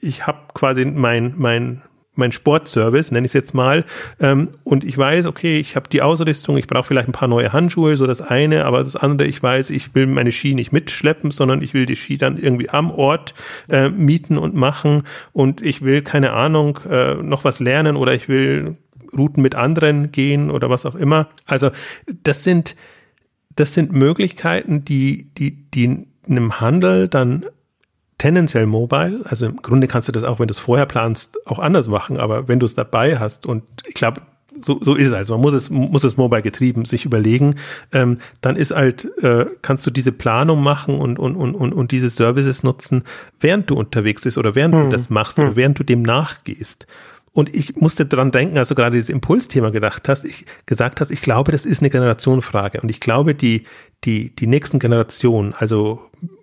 ich habe quasi mein, mein, mein Sportservice, nenne ich es jetzt mal, ähm, und ich weiß, okay, ich habe die Ausrüstung, ich brauche vielleicht ein paar neue Handschuhe, so das eine, aber das andere, ich weiß, ich will meine Ski nicht mitschleppen, sondern ich will die Ski dann irgendwie am Ort äh, mieten und machen und ich will, keine Ahnung, äh, noch was lernen oder ich will Routen mit anderen gehen oder was auch immer. Also das sind das sind Möglichkeiten, die, die, die in einem Handel dann tendenziell mobile, also im Grunde kannst du das auch, wenn du es vorher planst, auch anders machen, aber wenn du es dabei hast und ich glaube, so, so ist es also. Man muss es, muss es mobile getrieben sich überlegen. Ähm, dann ist halt, äh, kannst du diese Planung machen und, und, und, und, und diese Services nutzen, während du unterwegs bist oder während hm. du das machst hm. oder während du dem nachgehst. Und ich musste dran denken, als du gerade dieses Impulsthema gedacht hast, ich gesagt hast, ich glaube, das ist eine Generationenfrage. Und ich glaube, die, die, die nächsten Generationen, also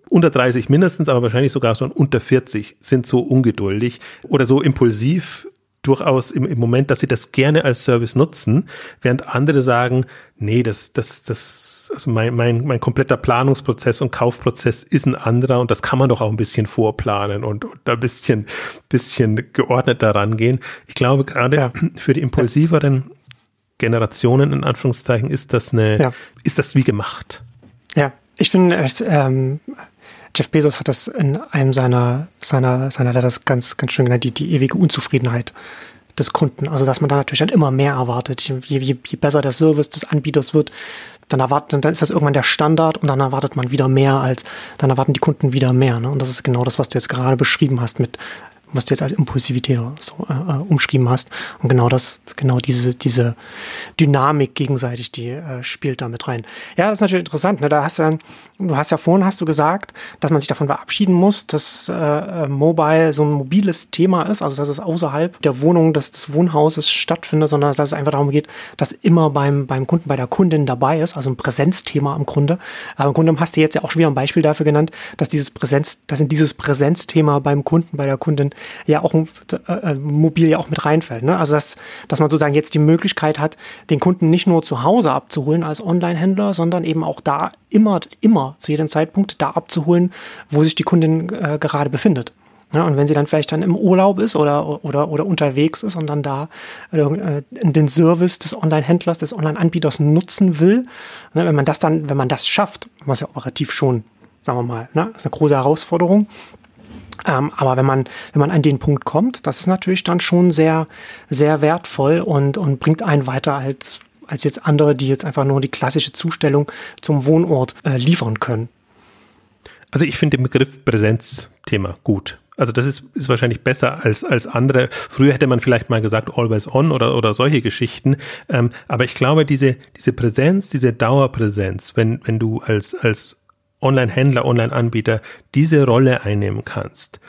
unter 30 mindestens, aber wahrscheinlich sogar schon unter 40, sind so ungeduldig oder so impulsiv durchaus im, im Moment, dass sie das gerne als Service nutzen, während andere sagen, nee, das, das, das, also mein, mein, mein kompletter Planungsprozess und Kaufprozess ist ein anderer und das kann man doch auch ein bisschen vorplanen und, und ein bisschen, bisschen geordneter rangehen. Ich glaube, gerade ja. für die impulsiveren Generationen, in Anführungszeichen, ist das eine, ja. ist das wie gemacht. Ja, ich finde, ähm, Jeff Bezos hat das in einem seiner, seiner, seiner, das ganz, ganz schön genannt, die, die ewige Unzufriedenheit des Kunden. Also, dass man da natürlich dann immer mehr erwartet. Je, je, je besser der Service des Anbieters wird, dann erwartet, dann ist das irgendwann der Standard und dann erwartet man wieder mehr als, dann erwarten die Kunden wieder mehr. Ne? Und das ist genau das, was du jetzt gerade beschrieben hast mit was du jetzt als Impulsivität so äh, äh, umschrieben hast. Und genau das, genau diese, diese Dynamik gegenseitig, die äh, spielt da mit rein. Ja, das ist natürlich interessant. Ne? Da hast du, du hast ja vorhin hast du gesagt, dass man sich davon verabschieden muss, dass äh, äh, Mobile so ein mobiles Thema ist, also dass es außerhalb der Wohnung des, des Wohnhauses stattfindet, sondern dass es einfach darum geht, dass immer beim, beim Kunden, bei der Kundin dabei ist, also ein Präsenzthema im Grunde. Aber im Grunde hast du jetzt ja auch schon wieder ein Beispiel dafür genannt, dass dieses Präsenz, dass in dieses Präsenzthema beim Kunden, bei der Kundin ja auch äh, äh, mobil ja auch mit reinfällt. Ne? Also dass, dass man sozusagen jetzt die Möglichkeit hat, den Kunden nicht nur zu Hause abzuholen als Online-Händler, sondern eben auch da immer, immer zu jedem Zeitpunkt da abzuholen, wo sich die Kundin äh, gerade befindet. Ja, und wenn sie dann vielleicht dann im Urlaub ist oder, oder, oder unterwegs ist und dann da äh, den Service des Online-Händlers, des Online-Anbieters nutzen will, ne, wenn man das dann, wenn man das schafft, was ja operativ schon, sagen wir mal, ne, ist eine große Herausforderung, ähm, aber wenn man, wenn man an den Punkt kommt, das ist natürlich dann schon sehr, sehr wertvoll und, und bringt einen weiter als, als jetzt andere, die jetzt einfach nur die klassische Zustellung zum Wohnort äh, liefern können. Also ich finde den Begriff Präsenzthema gut. Also das ist, ist wahrscheinlich besser als, als andere. Früher hätte man vielleicht mal gesagt Always On oder, oder solche Geschichten. Ähm, aber ich glaube, diese, diese Präsenz, diese Dauerpräsenz, wenn, wenn du als, als Online-Händler, Online-Anbieter diese Rolle einnehmen kannst,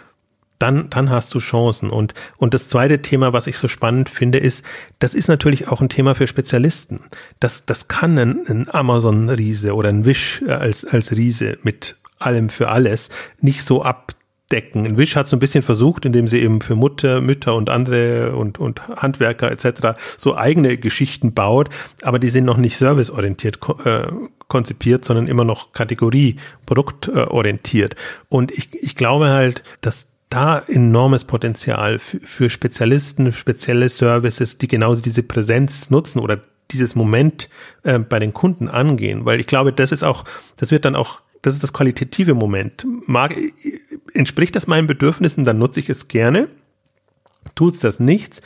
dann, dann hast du Chancen. Und, und das zweite Thema, was ich so spannend finde, ist, das ist natürlich auch ein Thema für Spezialisten. Das, das kann ein, ein Amazon-Riese oder ein Wish als, als Riese mit allem für alles nicht so ab decken. Ein Wish hat so ein bisschen versucht, indem sie eben für Mutter, Mütter und andere und, und Handwerker etc. so eigene Geschichten baut, aber die sind noch nicht serviceorientiert äh, konzipiert, sondern immer noch Kategorie, produktorientiert. Und ich, ich glaube halt, dass da enormes Potenzial für, für Spezialisten, spezielle Services, die genauso diese Präsenz nutzen oder dieses Moment äh, bei den Kunden angehen, weil ich glaube, das ist auch, das wird dann auch das ist das qualitative Moment. Mag, entspricht das meinen Bedürfnissen, dann nutze ich es gerne. Tut's das nichts,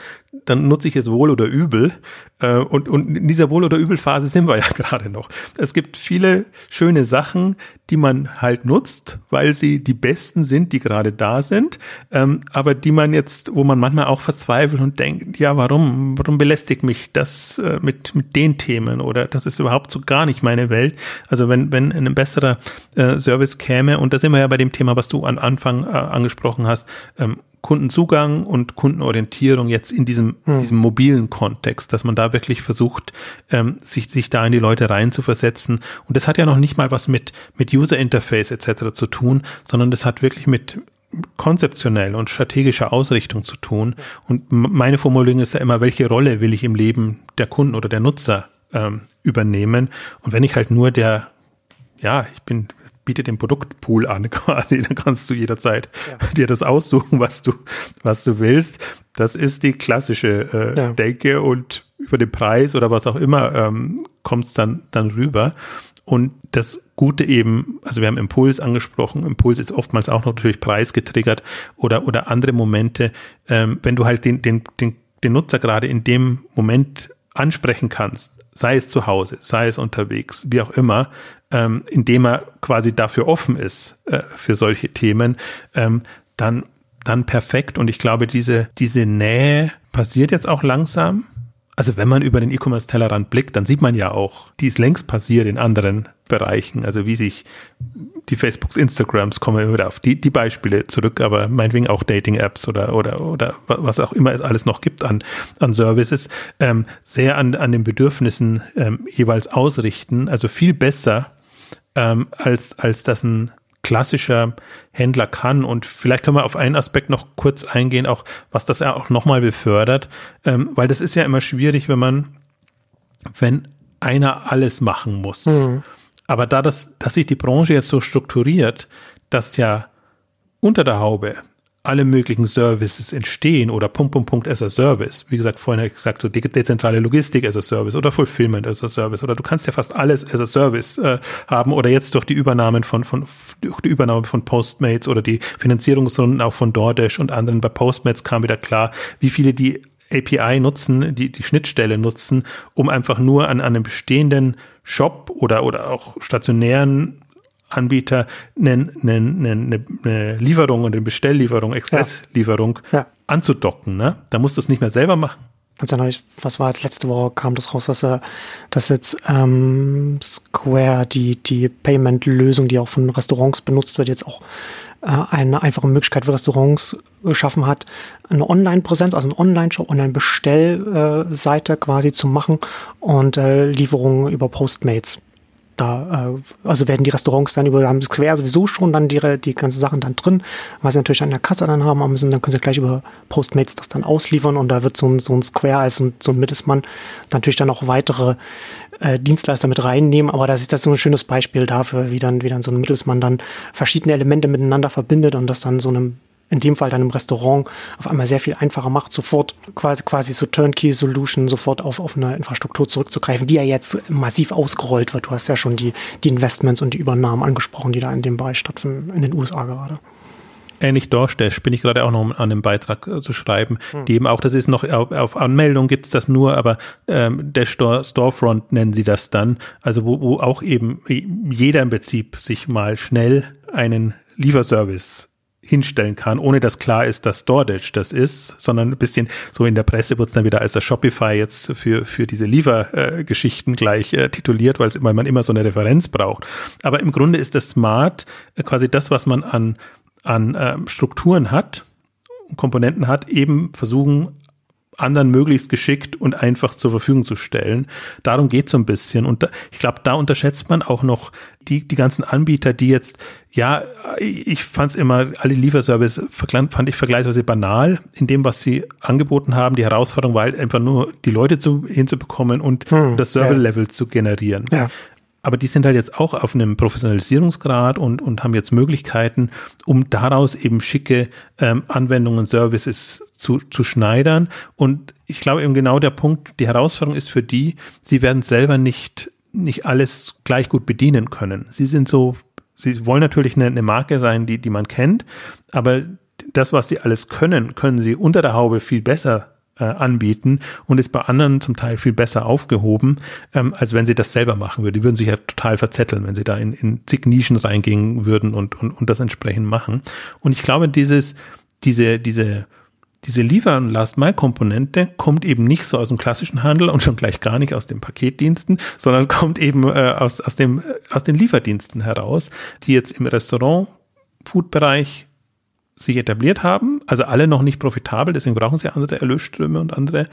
dann nutze ich es wohl oder übel. Äh, und, und in dieser Wohl- oder Übelphase sind wir ja gerade noch. Es gibt viele schöne Sachen, die man halt nutzt, weil sie die besten sind, die gerade da sind. Ähm, aber die man jetzt, wo man manchmal auch verzweifelt und denkt, ja, warum, warum belästigt mich das äh, mit, mit den Themen oder das ist überhaupt so gar nicht meine Welt. Also wenn, wenn ein besserer äh, Service käme, und da sind wir ja bei dem Thema, was du am Anfang angesprochen hast, ähm, Kundenzugang und Kundenorientierung jetzt in diesem, hm. diesem mobilen Kontext, dass man da wirklich versucht, ähm, sich, sich da in die Leute reinzuversetzen. Und das hat ja noch nicht mal was mit, mit User Interface etc. zu tun, sondern das hat wirklich mit konzeptionell und strategischer Ausrichtung zu tun. Und meine Formulierung ist ja immer, welche Rolle will ich im Leben der Kunden oder der Nutzer ähm, übernehmen? Und wenn ich halt nur der ja, ich bin bietet den Produktpool an quasi. Dann kannst du jederzeit ja. dir das aussuchen, was du, was du willst. Das ist die klassische äh, ja. Denke und über den Preis oder was auch immer ähm, kommt es dann, dann rüber. Und das Gute eben, also wir haben Impuls angesprochen, Impuls ist oftmals auch noch natürlich preisgetriggert oder, oder andere Momente, ähm, wenn du halt den, den, den, den Nutzer gerade in dem Moment ansprechen kannst, sei es zu Hause, sei es unterwegs, wie auch immer, ähm, indem er quasi dafür offen ist äh, für solche Themen, ähm, dann dann perfekt. Und ich glaube, diese diese Nähe passiert jetzt auch langsam. Also wenn man über den E-Commerce-Tellerrand blickt, dann sieht man ja auch, die ist längst passiert in anderen Bereichen. Also wie sich die Facebooks, Instagrams, kommen wir wieder auf die, die Beispiele zurück, aber meinetwegen auch Dating-Apps oder, oder, oder was auch immer es alles noch gibt an, an Services, ähm, sehr an, an den Bedürfnissen ähm, jeweils ausrichten. Also viel besser, ähm, als, als das ein klassischer Händler kann. Und vielleicht können wir auf einen Aspekt noch kurz eingehen, auch was das ja auch nochmal befördert, ähm, weil das ist ja immer schwierig, wenn man, wenn einer alles machen muss. Mhm. Aber da das, dass sich die Branche jetzt so strukturiert, dass ja unter der Haube alle möglichen Services entstehen oder Punkt, Punkt, Punkt as a Service. Wie gesagt, vorhin gesagt, so dezentrale Logistik as a Service oder Fulfillment as a Service oder du kannst ja fast alles as a Service äh, haben oder jetzt durch die Übernahmen von, von, durch die Übernahme von Postmates oder die Finanzierungsrunden auch von DoorDash und anderen. Bei Postmates kam wieder klar, wie viele die API nutzen, die, die Schnittstelle nutzen, um einfach nur an, an einem bestehenden Shop oder, oder auch stationären Anbieter eine, eine, eine, eine Lieferung und eine Bestelllieferung, Expresslieferung ja. ja. anzudocken. Ne? Da musst du es nicht mehr selber machen. Also, was war jetzt letzte Woche, kam das raus, dass, er, dass jetzt ähm, Square, die, die Payment-Lösung, die auch von Restaurants benutzt wird, jetzt auch äh, eine einfache Möglichkeit für Restaurants geschaffen hat, eine Online-Präsenz, also eine Online-Shop und eine Bestellseite quasi zu machen und äh, Lieferungen über Postmates da, äh, also werden die Restaurants dann über, haben Square sowieso schon dann die, die ganzen Sachen dann drin, weil sie natürlich an der Kasse dann haben müssen, dann können sie gleich über Postmates das dann ausliefern und da wird so ein, so ein Square als ein, so ein Mittelsmann natürlich dann auch weitere äh, Dienstleister mit reinnehmen, aber das ist das so ein schönes Beispiel dafür, wie dann, wie dann so ein Mittelsmann dann verschiedene Elemente miteinander verbindet und das dann so einem in dem Fall dann im Restaurant auf einmal sehr viel einfacher macht, sofort quasi, quasi so Turnkey-Solution sofort auf, auf eine Infrastruktur zurückzugreifen, die ja jetzt massiv ausgerollt wird. Du hast ja schon die, die Investments und die Übernahmen angesprochen, die da in dem Bereich stattfinden, in den USA gerade ähnlich DoorDash bin ich gerade auch noch an dem Beitrag äh, zu schreiben, hm. die eben auch, das ist noch auf, auf Anmeldung gibt es das nur, aber ähm, Dash Store, Storefront nennen sie das dann, also wo, wo auch eben jeder im Prinzip sich mal schnell einen Lieferservice hinstellen kann, ohne dass klar ist, dass DoorDash das ist, sondern ein bisschen so in der Presse wird es dann wieder als das Shopify jetzt für, für diese Liefergeschichten äh, gleich äh, tituliert, weil, weil man immer so eine Referenz braucht. Aber im Grunde ist das Smart äh, quasi das, was man an, an ähm, Strukturen hat, Komponenten hat, eben versuchen anderen möglichst geschickt und einfach zur Verfügung zu stellen. Darum geht so ein bisschen. Und da, ich glaube, da unterschätzt man auch noch die, die ganzen Anbieter, die jetzt, ja, ich fand es immer, alle Lieferservice fand ich vergleichsweise banal in dem, was sie angeboten haben. Die Herausforderung war halt einfach nur, die Leute zu, hinzubekommen und hm, das Server-Level ja. zu generieren. Ja aber die sind halt jetzt auch auf einem Professionalisierungsgrad und, und haben jetzt Möglichkeiten, um daraus eben schicke ähm, Anwendungen, Services zu, zu schneidern. Und ich glaube eben genau der Punkt, die Herausforderung ist für die, sie werden selber nicht, nicht alles gleich gut bedienen können. Sie sind so, sie wollen natürlich eine, eine Marke sein, die, die man kennt, aber das, was sie alles können, können sie unter der Haube viel besser äh, anbieten und ist bei anderen zum Teil viel besser aufgehoben, ähm, als wenn sie das selber machen würden. Die würden sich ja total verzetteln, wenn sie da in, in zig Nischen reingehen würden und, und, und das entsprechend machen. Und ich glaube, dieses, diese, diese, diese Liefer- und Last-Mile-Komponente kommt eben nicht so aus dem klassischen Handel und schon gleich gar nicht aus den Paketdiensten, sondern kommt eben äh, aus, aus, dem, aus den Lieferdiensten heraus, die jetzt im Restaurant, Food-Bereich sich etabliert haben, also alle noch nicht profitabel, deswegen brauchen sie andere Erlösströme und andere,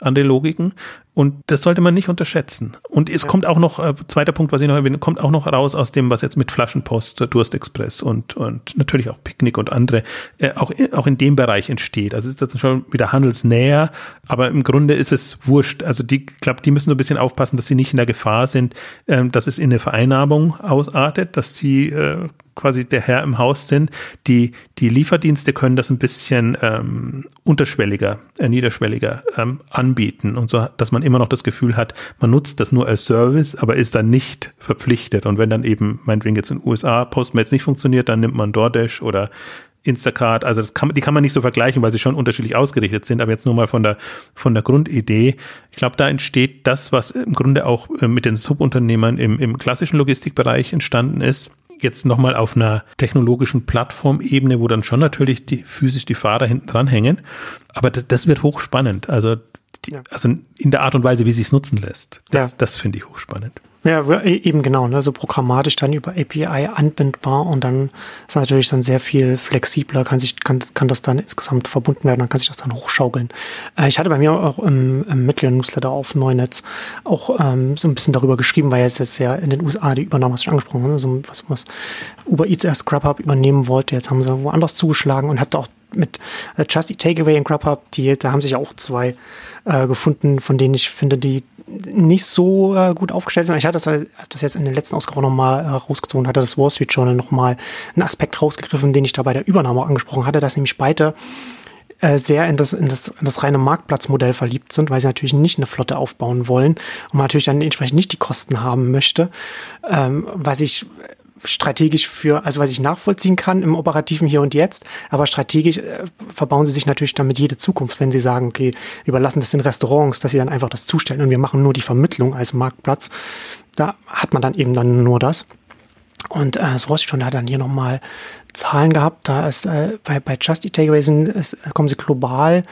andere Logiken. Und das sollte man nicht unterschätzen. Und es ja. kommt auch noch, äh, zweiter Punkt, was ich noch erwähne, kommt auch noch raus aus dem, was jetzt mit Flaschenpost, Durstexpress und, und natürlich auch Picknick und andere, äh, auch, auch in dem Bereich entsteht. Also ist das schon wieder handelsnäher, aber im Grunde ist es wurscht. Also die, ich glaube, die müssen so ein bisschen aufpassen, dass sie nicht in der Gefahr sind, äh, dass es in eine Vereinnahmung ausartet, dass sie äh, quasi der Herr im Haus sind. Die, die Lieferdienste können das ein bisschen ähm, unterschwelliger, äh, niederschwelliger ähm, anbieten und so, dass man immer noch das Gefühl hat, man nutzt das nur als Service, aber ist dann nicht verpflichtet. Und wenn dann eben, meinetwegen jetzt in den USA Postmates nicht funktioniert, dann nimmt man DoorDash oder Instacart, also das kann, die kann man nicht so vergleichen, weil sie schon unterschiedlich ausgerichtet sind, aber jetzt nur mal von der, von der Grundidee. Ich glaube, da entsteht das, was im Grunde auch äh, mit den Subunternehmern im, im klassischen Logistikbereich entstanden ist jetzt nochmal auf einer technologischen Plattformebene, wo dann schon natürlich die physisch die Fahrer hinten dran hängen. Aber das, das wird hochspannend. Also, die, ja. also in der Art und Weise, wie sie es nutzen lässt. Das, ja. das finde ich hochspannend. Ja, e, eben genau, ne? so programmatisch dann über API anbindbar und dann ist natürlich dann sehr viel flexibler, kann sich, kann, kann das dann insgesamt verbunden werden, dann kann sich das dann hochschaukeln. Äh, ich hatte bei mir auch im, im Mitglieder-Newsletter auf Neunetz auch ähm, so ein bisschen darüber geschrieben, weil jetzt jetzt ja in den USA die Übernahme, was ich angesprochen habe, ne? so was, was Uber Eats erst Grubhub übernehmen wollte, jetzt haben sie woanders zugeschlagen und hat auch mit äh, Just Eat Takeaway und Grubhub, die, da haben sich auch zwei äh, gefunden, von denen ich finde, die nicht so äh, gut aufgestellt sind. Ich hatte das, hab das jetzt in den letzten Ausgaben nochmal äh, rausgezogen, hatte das Wall Street Journal nochmal einen Aspekt rausgegriffen, den ich da bei der Übernahme angesprochen hatte, dass nämlich beide äh, sehr in das, in, das, in das reine Marktplatzmodell verliebt sind, weil sie natürlich nicht eine Flotte aufbauen wollen und man natürlich dann entsprechend nicht die Kosten haben möchte, ähm, was ich strategisch für, also was ich nachvollziehen kann im operativen Hier und Jetzt, aber strategisch äh, verbauen sie sich natürlich damit jede Zukunft, wenn sie sagen, okay, überlassen das den Restaurants, dass sie dann einfach das zustellen und wir machen nur die Vermittlung als Marktplatz. Da hat man dann eben dann nur das. Und äh, so hast schon da dann hier nochmal Zahlen gehabt. Da ist äh, bei, bei Just Eat Takeaway ist, kommen sie global,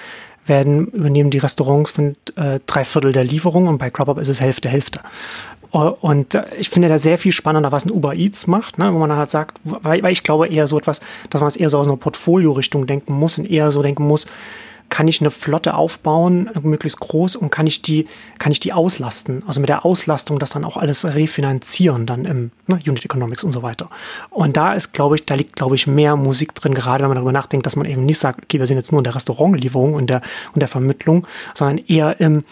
werden übernehmen die Restaurants von äh, drei Viertel der Lieferung und bei Grubhub ist es Hälfte, Hälfte. Und äh, ich finde da sehr viel spannender, was ein Uber Eats macht, ne, wo man dann halt sagt, weil, ich glaube eher so etwas, dass man es eher so aus einer Portfolio-Richtung denken muss und eher so denken muss, kann ich eine Flotte aufbauen, möglichst groß, und kann ich die, kann ich die auslasten? Also mit der Auslastung das dann auch alles refinanzieren, dann im ne, Unit Economics und so weiter. Und da ist, glaube ich, da liegt, glaube ich, mehr Musik drin, gerade wenn man darüber nachdenkt, dass man eben nicht sagt, okay, wir sind jetzt nur in der Restaurantlieferung und der, und der Vermittlung, sondern eher im,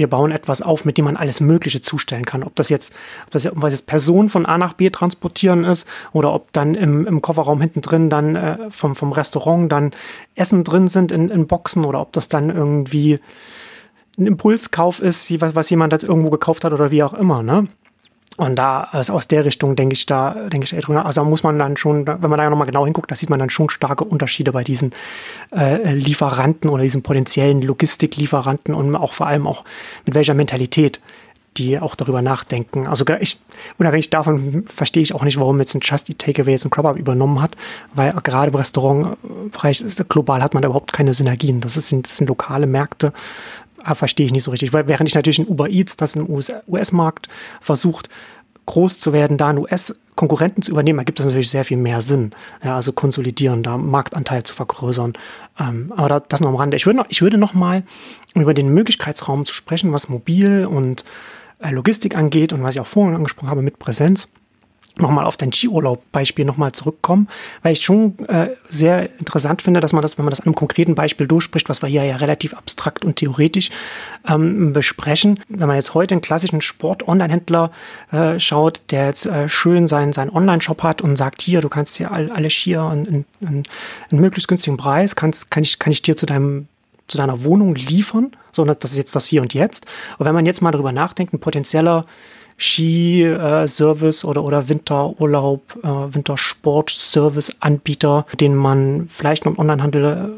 wir bauen etwas auf, mit dem man alles Mögliche zustellen kann. Ob das jetzt, ob das jetzt Personen von A nach B transportieren ist oder ob dann im, im Kofferraum hinten drin dann äh, vom, vom Restaurant dann Essen drin sind in, in Boxen oder ob das dann irgendwie ein Impulskauf ist, was, was jemand jetzt irgendwo gekauft hat oder wie auch immer. Ne? Und da, also aus der Richtung denke ich da, denke ich drüber. Also muss man dann schon, wenn man da nochmal genau hinguckt, da sieht man dann schon starke Unterschiede bei diesen äh, Lieferanten oder diesen potenziellen Logistiklieferanten und auch vor allem auch mit welcher Mentalität die auch darüber nachdenken. Also ich, unabhängig davon verstehe ich auch nicht, warum jetzt ein Just Eat Takeaway jetzt ein Crop übernommen hat, weil gerade im Restaurantbereich global hat man da überhaupt keine Synergien. Das sind, das sind lokale Märkte verstehe ich nicht so richtig. Weil während ich natürlich in Uber Eats, das im US-Markt versucht, groß zu werden, da einen US-Konkurrenten zu übernehmen, ergibt das natürlich sehr viel mehr Sinn. Ja, also konsolidieren, da Marktanteil zu vergrößern. Ähm, aber das noch am Rande. Ich würde noch, ich würde noch mal über den Möglichkeitsraum zu sprechen, was Mobil und äh, Logistik angeht und was ich auch vorhin angesprochen habe mit Präsenz nochmal auf dein Skiurlaub-Beispiel nochmal zurückkommen, weil ich schon äh, sehr interessant finde, dass man das, wenn man das an einem konkreten Beispiel durchspricht, was wir hier ja relativ abstrakt und theoretisch ähm, besprechen, wenn man jetzt heute einen klassischen Sport-Online-Händler äh, schaut, der jetzt äh, schön seinen, seinen Online-Shop hat und sagt, hier, du kannst hier all, alle Skier in, in, in, in möglichst günstigen Preis, kannst, kann, ich, kann ich dir zu deinem zu deiner Wohnung liefern, sondern das ist jetzt das Hier und Jetzt. Und wenn man jetzt mal darüber nachdenkt, ein potenzieller Ski-Service oder, oder Winterurlaub, äh, Wintersport-Service-Anbieter, den man vielleicht noch im Onlinehandel äh,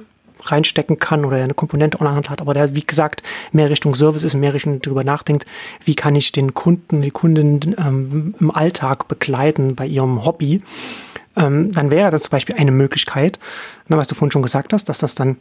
reinstecken kann oder eine Komponente Onlinehandel hat, aber der, wie gesagt, mehr Richtung Service ist, mehr Richtung darüber nachdenkt, wie kann ich den Kunden, die Kunden ähm, im Alltag begleiten bei ihrem Hobby, ähm, dann wäre das zum Beispiel eine Möglichkeit, was du vorhin schon gesagt hast, dass das dann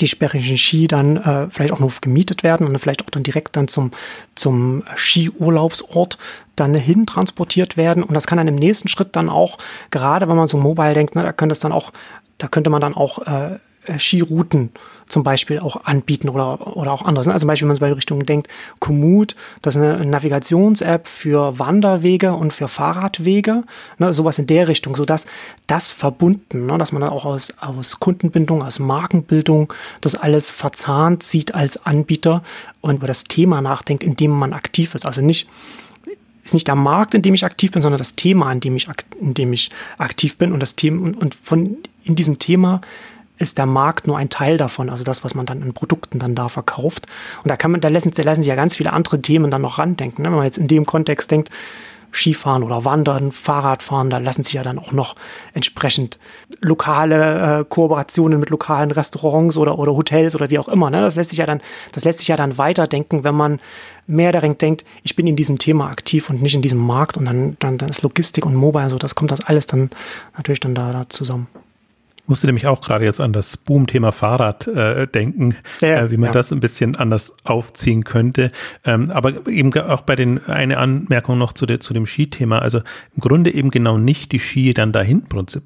die sperrigen Ski dann äh, vielleicht auch nur gemietet werden und vielleicht auch dann direkt dann zum, zum Skiurlaubsort dann hin transportiert werden. Und das kann dann im nächsten Schritt dann auch, gerade wenn man so mobile denkt, ne, da könnte es dann auch, da könnte man dann auch äh, Skirouten zum Beispiel auch anbieten oder, oder auch anderes. Also zum Beispiel, wenn man bei Richtung denkt, Komoot, das ist eine Navigations-App für Wanderwege und für Fahrradwege, ne, sowas in der Richtung, sodass das verbunden, ne, dass man dann auch aus, aus Kundenbindung, aus Markenbildung das alles verzahnt sieht als Anbieter und über das Thema nachdenkt, in dem man aktiv ist. Also nicht ist nicht der Markt, in dem ich aktiv bin, sondern das Thema, in dem ich, in dem ich aktiv bin und das Thema und, und von in diesem Thema ist der Markt nur ein Teil davon, also das, was man dann an Produkten dann da verkauft. Und da kann man, da lassen, da lassen sich ja ganz viele andere Themen dann noch randenken. Ne? Wenn man jetzt in dem Kontext denkt, Skifahren oder Wandern, Fahrradfahren, da lassen sich ja dann auch noch entsprechend lokale äh, Kooperationen mit lokalen Restaurants oder, oder Hotels oder wie auch immer. Ne? Das lässt sich ja dann, das lässt sich ja dann weiterdenken, wenn man mehr darin denkt, ich bin in diesem Thema aktiv und nicht in diesem Markt und dann, dann, dann ist Logistik und Mobile, so das kommt das alles dann natürlich dann da, da zusammen musste nämlich auch gerade jetzt an das Boom-Thema Fahrrad äh, denken, ja, äh, wie man ja. das ein bisschen anders aufziehen könnte. Ähm, aber eben auch bei den, eine Anmerkung noch zu, der, zu dem Skithema. Also im Grunde eben genau nicht die Ski dann dahin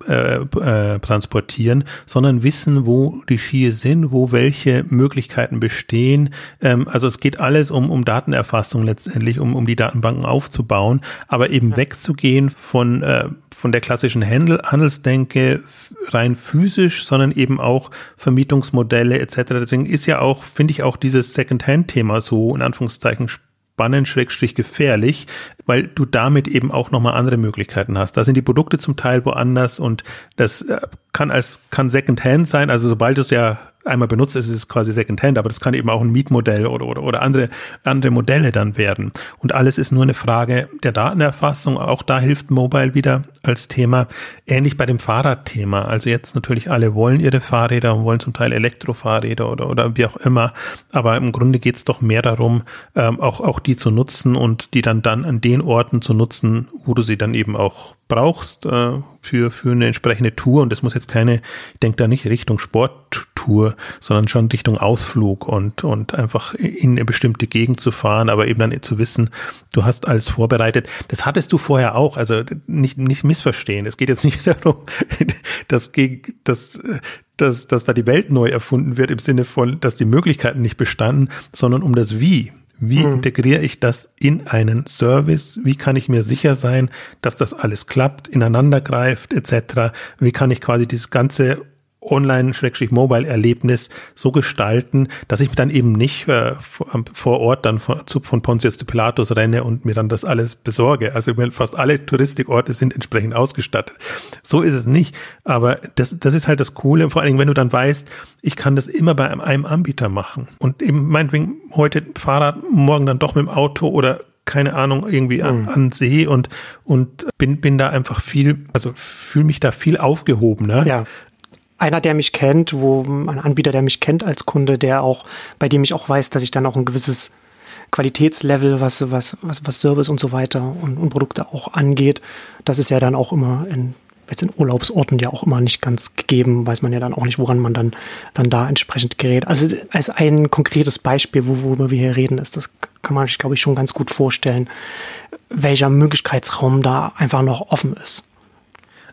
äh, äh, transportieren, sondern wissen, wo die Ski sind, wo welche Möglichkeiten bestehen. Ähm, also es geht alles um, um Datenerfassung letztendlich, um, um die Datenbanken aufzubauen, aber eben ja. wegzugehen von, äh, von der klassischen Handel Handelsdenke rein physisch, sondern eben auch Vermietungsmodelle etc. Deswegen ist ja auch, finde ich auch dieses Second-Hand-Thema so in Anführungszeichen spannend, schrägstrich gefährlich, weil du damit eben auch nochmal andere Möglichkeiten hast. Da sind die Produkte zum Teil woanders und das äh, kann als, kann Second-Hand sein. Also sobald du es ja einmal benutzt, ist es quasi Secondhand, aber das kann eben auch ein Mietmodell oder, oder, oder andere, andere Modelle dann werden. Und alles ist nur eine Frage der Datenerfassung. Auch da hilft Mobile wieder als Thema. Ähnlich bei dem Fahrradthema. Also jetzt natürlich alle wollen ihre Fahrräder und wollen zum Teil Elektrofahrräder oder, oder wie auch immer. Aber im Grunde geht es doch mehr darum, ähm, auch, auch die zu nutzen und die dann, dann an den Orten zu nutzen, wo du sie dann eben auch brauchst äh, für, für eine entsprechende Tour. Und das muss jetzt keine, ich denke da nicht Richtung Sporttour, sondern schon Richtung Ausflug und, und einfach in eine bestimmte Gegend zu fahren, aber eben dann zu wissen, du hast alles vorbereitet. Das hattest du vorher auch, also nicht, nicht missverstehen. Es geht jetzt nicht darum, dass, dass, dass, dass da die Welt neu erfunden wird im Sinne von, dass die Möglichkeiten nicht bestanden, sondern um das Wie. Wie mhm. integriere ich das in einen Service? Wie kann ich mir sicher sein, dass das alles klappt, ineinander greift, etc.? Wie kann ich quasi dieses ganze Online-Mobile-Erlebnis so gestalten, dass ich dann eben nicht äh, vor Ort dann von, von Pontius zu Pilatus renne und mir dann das alles besorge. Also fast alle Touristikorte sind entsprechend ausgestattet. So ist es nicht. Aber das, das ist halt das Coole, vor allen Dingen, wenn du dann weißt, ich kann das immer bei einem Anbieter machen. Und eben meinetwegen heute Fahrrad, morgen dann doch mit dem Auto oder keine Ahnung, irgendwie an, mhm. an See und, und bin, bin da einfach viel, also fühle mich da viel aufgehobener. Ja einer, der mich kennt, wo ein Anbieter, der mich kennt als Kunde, der auch, bei dem ich auch weiß, dass ich dann auch ein gewisses Qualitätslevel, was, was, was, was Service und so weiter und, und Produkte auch angeht, das ist ja dann auch immer in, jetzt in Urlaubsorten ja auch immer nicht ganz gegeben, weiß man ja dann auch nicht, woran man dann, dann da entsprechend gerät. Also als ein konkretes Beispiel, wo, worüber wir hier reden, ist das, kann man sich, glaube ich, schon ganz gut vorstellen, welcher Möglichkeitsraum da einfach noch offen ist.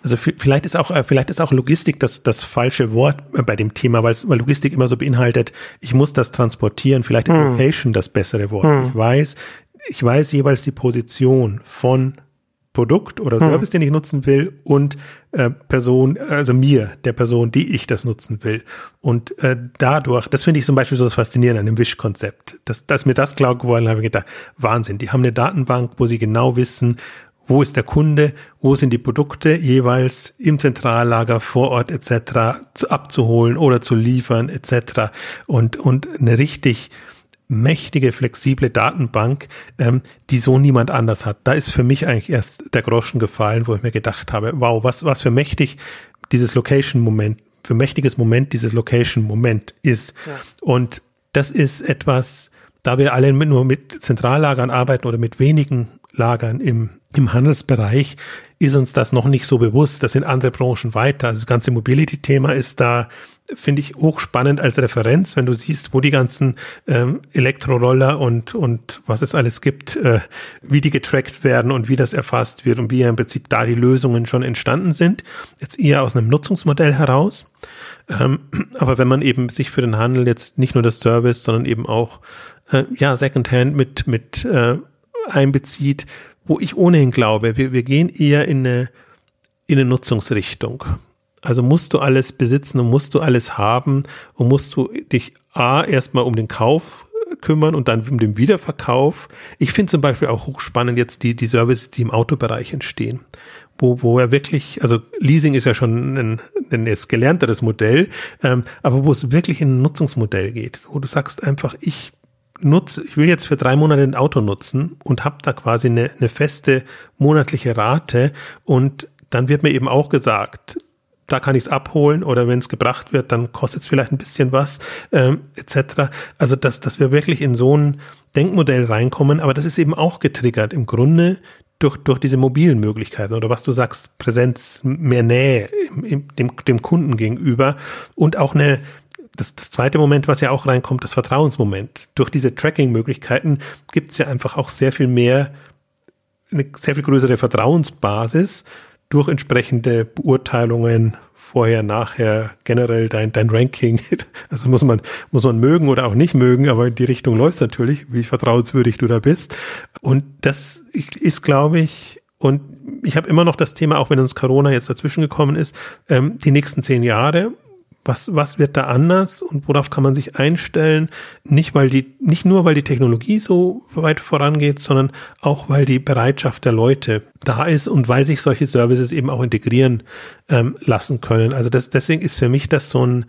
Also vielleicht ist auch, äh, vielleicht ist auch Logistik das, das falsche Wort äh, bei dem Thema, weil, weil Logistik immer so beinhaltet, ich muss das transportieren. Vielleicht ist hm. Location das bessere Wort. Hm. Ich weiß, ich weiß jeweils die Position von Produkt oder hm. Service, hm. den ich nutzen will und äh, Person, also mir, der Person, die ich das nutzen will. Und äh, dadurch, das finde ich zum Beispiel so das Faszinierende an dem Wish-Konzept. Dass, dass mir das klar geworden habe, ich gedacht, Wahnsinn, die haben eine Datenbank, wo sie genau wissen, wo ist der Kunde, wo sind die Produkte jeweils im Zentrallager vor Ort etc. Zu, abzuholen oder zu liefern etc. Und, und eine richtig mächtige, flexible Datenbank, ähm, die so niemand anders hat. Da ist für mich eigentlich erst der Groschen gefallen, wo ich mir gedacht habe, wow, was, was für mächtig dieses Location-Moment, für mächtiges Moment dieses Location-Moment ist. Ja. Und das ist etwas, da wir alle nur mit Zentrallagern arbeiten oder mit wenigen Lagern im im Handelsbereich ist uns das noch nicht so bewusst. Das sind andere Branchen weiter. Also das ganze Mobility-Thema ist da, finde ich, hochspannend als Referenz, wenn du siehst, wo die ganzen ähm, Elektroroller und, und was es alles gibt, äh, wie die getrackt werden und wie das erfasst wird und wie ja im Prinzip da die Lösungen schon entstanden sind. Jetzt eher aus einem Nutzungsmodell heraus. Ähm, aber wenn man eben sich für den Handel jetzt nicht nur das Service, sondern eben auch äh, ja Secondhand mit, mit äh, einbezieht, wo ich ohnehin glaube, wir, wir gehen eher in eine, in eine Nutzungsrichtung. Also musst du alles besitzen und musst du alles haben und musst du dich A erstmal um den Kauf kümmern und dann um den Wiederverkauf. Ich finde zum Beispiel auch hochspannend jetzt die, die Services, die im Autobereich entstehen. Wo, wo er wirklich, also Leasing ist ja schon ein, ein jetzt gelernteres Modell, ähm, aber wo es wirklich in ein Nutzungsmodell geht, wo du sagst einfach, ich nutze, ich will jetzt für drei Monate ein Auto nutzen und habe da quasi eine, eine feste monatliche Rate und dann wird mir eben auch gesagt, da kann ich es abholen oder wenn es gebracht wird, dann kostet es vielleicht ein bisschen was, ähm, etc. Also dass, dass wir wirklich in so ein Denkmodell reinkommen, aber das ist eben auch getriggert im Grunde durch, durch diese mobilen Möglichkeiten oder was du sagst, Präsenz, mehr Nähe im, dem, dem Kunden gegenüber und auch eine, das, das zweite Moment, was ja auch reinkommt, das Vertrauensmoment. Durch diese Tracking-Möglichkeiten gibt es ja einfach auch sehr viel mehr, eine sehr viel größere Vertrauensbasis durch entsprechende Beurteilungen vorher, nachher, generell dein, dein Ranking. Also muss man, muss man mögen oder auch nicht mögen, aber in die Richtung läuft natürlich, wie vertrauenswürdig du da bist. Und das ist, glaube ich, und ich habe immer noch das Thema, auch wenn uns Corona jetzt dazwischen gekommen ist, ähm, die nächsten zehn Jahre was, was wird da anders und worauf kann man sich einstellen? Nicht, weil die, nicht nur, weil die Technologie so weit vorangeht, sondern auch, weil die Bereitschaft der Leute da ist und weil sich solche Services eben auch integrieren ähm, lassen können. Also das, deswegen ist für mich das so ein,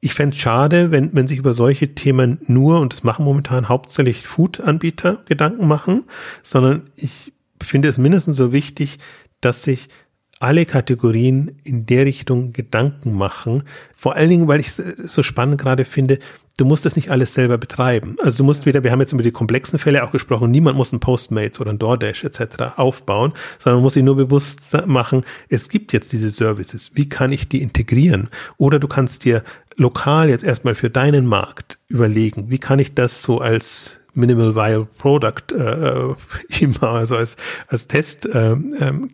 ich fände es schade, wenn, wenn sich über solche Themen nur, und das machen momentan hauptsächlich Food-Anbieter Gedanken machen, sondern ich finde es mindestens so wichtig, dass sich alle Kategorien in der Richtung Gedanken machen. Vor allen Dingen, weil ich es so spannend gerade finde, du musst das nicht alles selber betreiben. Also du musst wieder, wir haben jetzt über die komplexen Fälle auch gesprochen, niemand muss ein Postmates oder ein DoorDash etc. aufbauen, sondern man muss sich nur bewusst machen, es gibt jetzt diese Services. Wie kann ich die integrieren? Oder du kannst dir lokal jetzt erstmal für deinen Markt überlegen, wie kann ich das so als Minimal Viable Product äh, immer, also als, als Test-Case, ähm, ähm,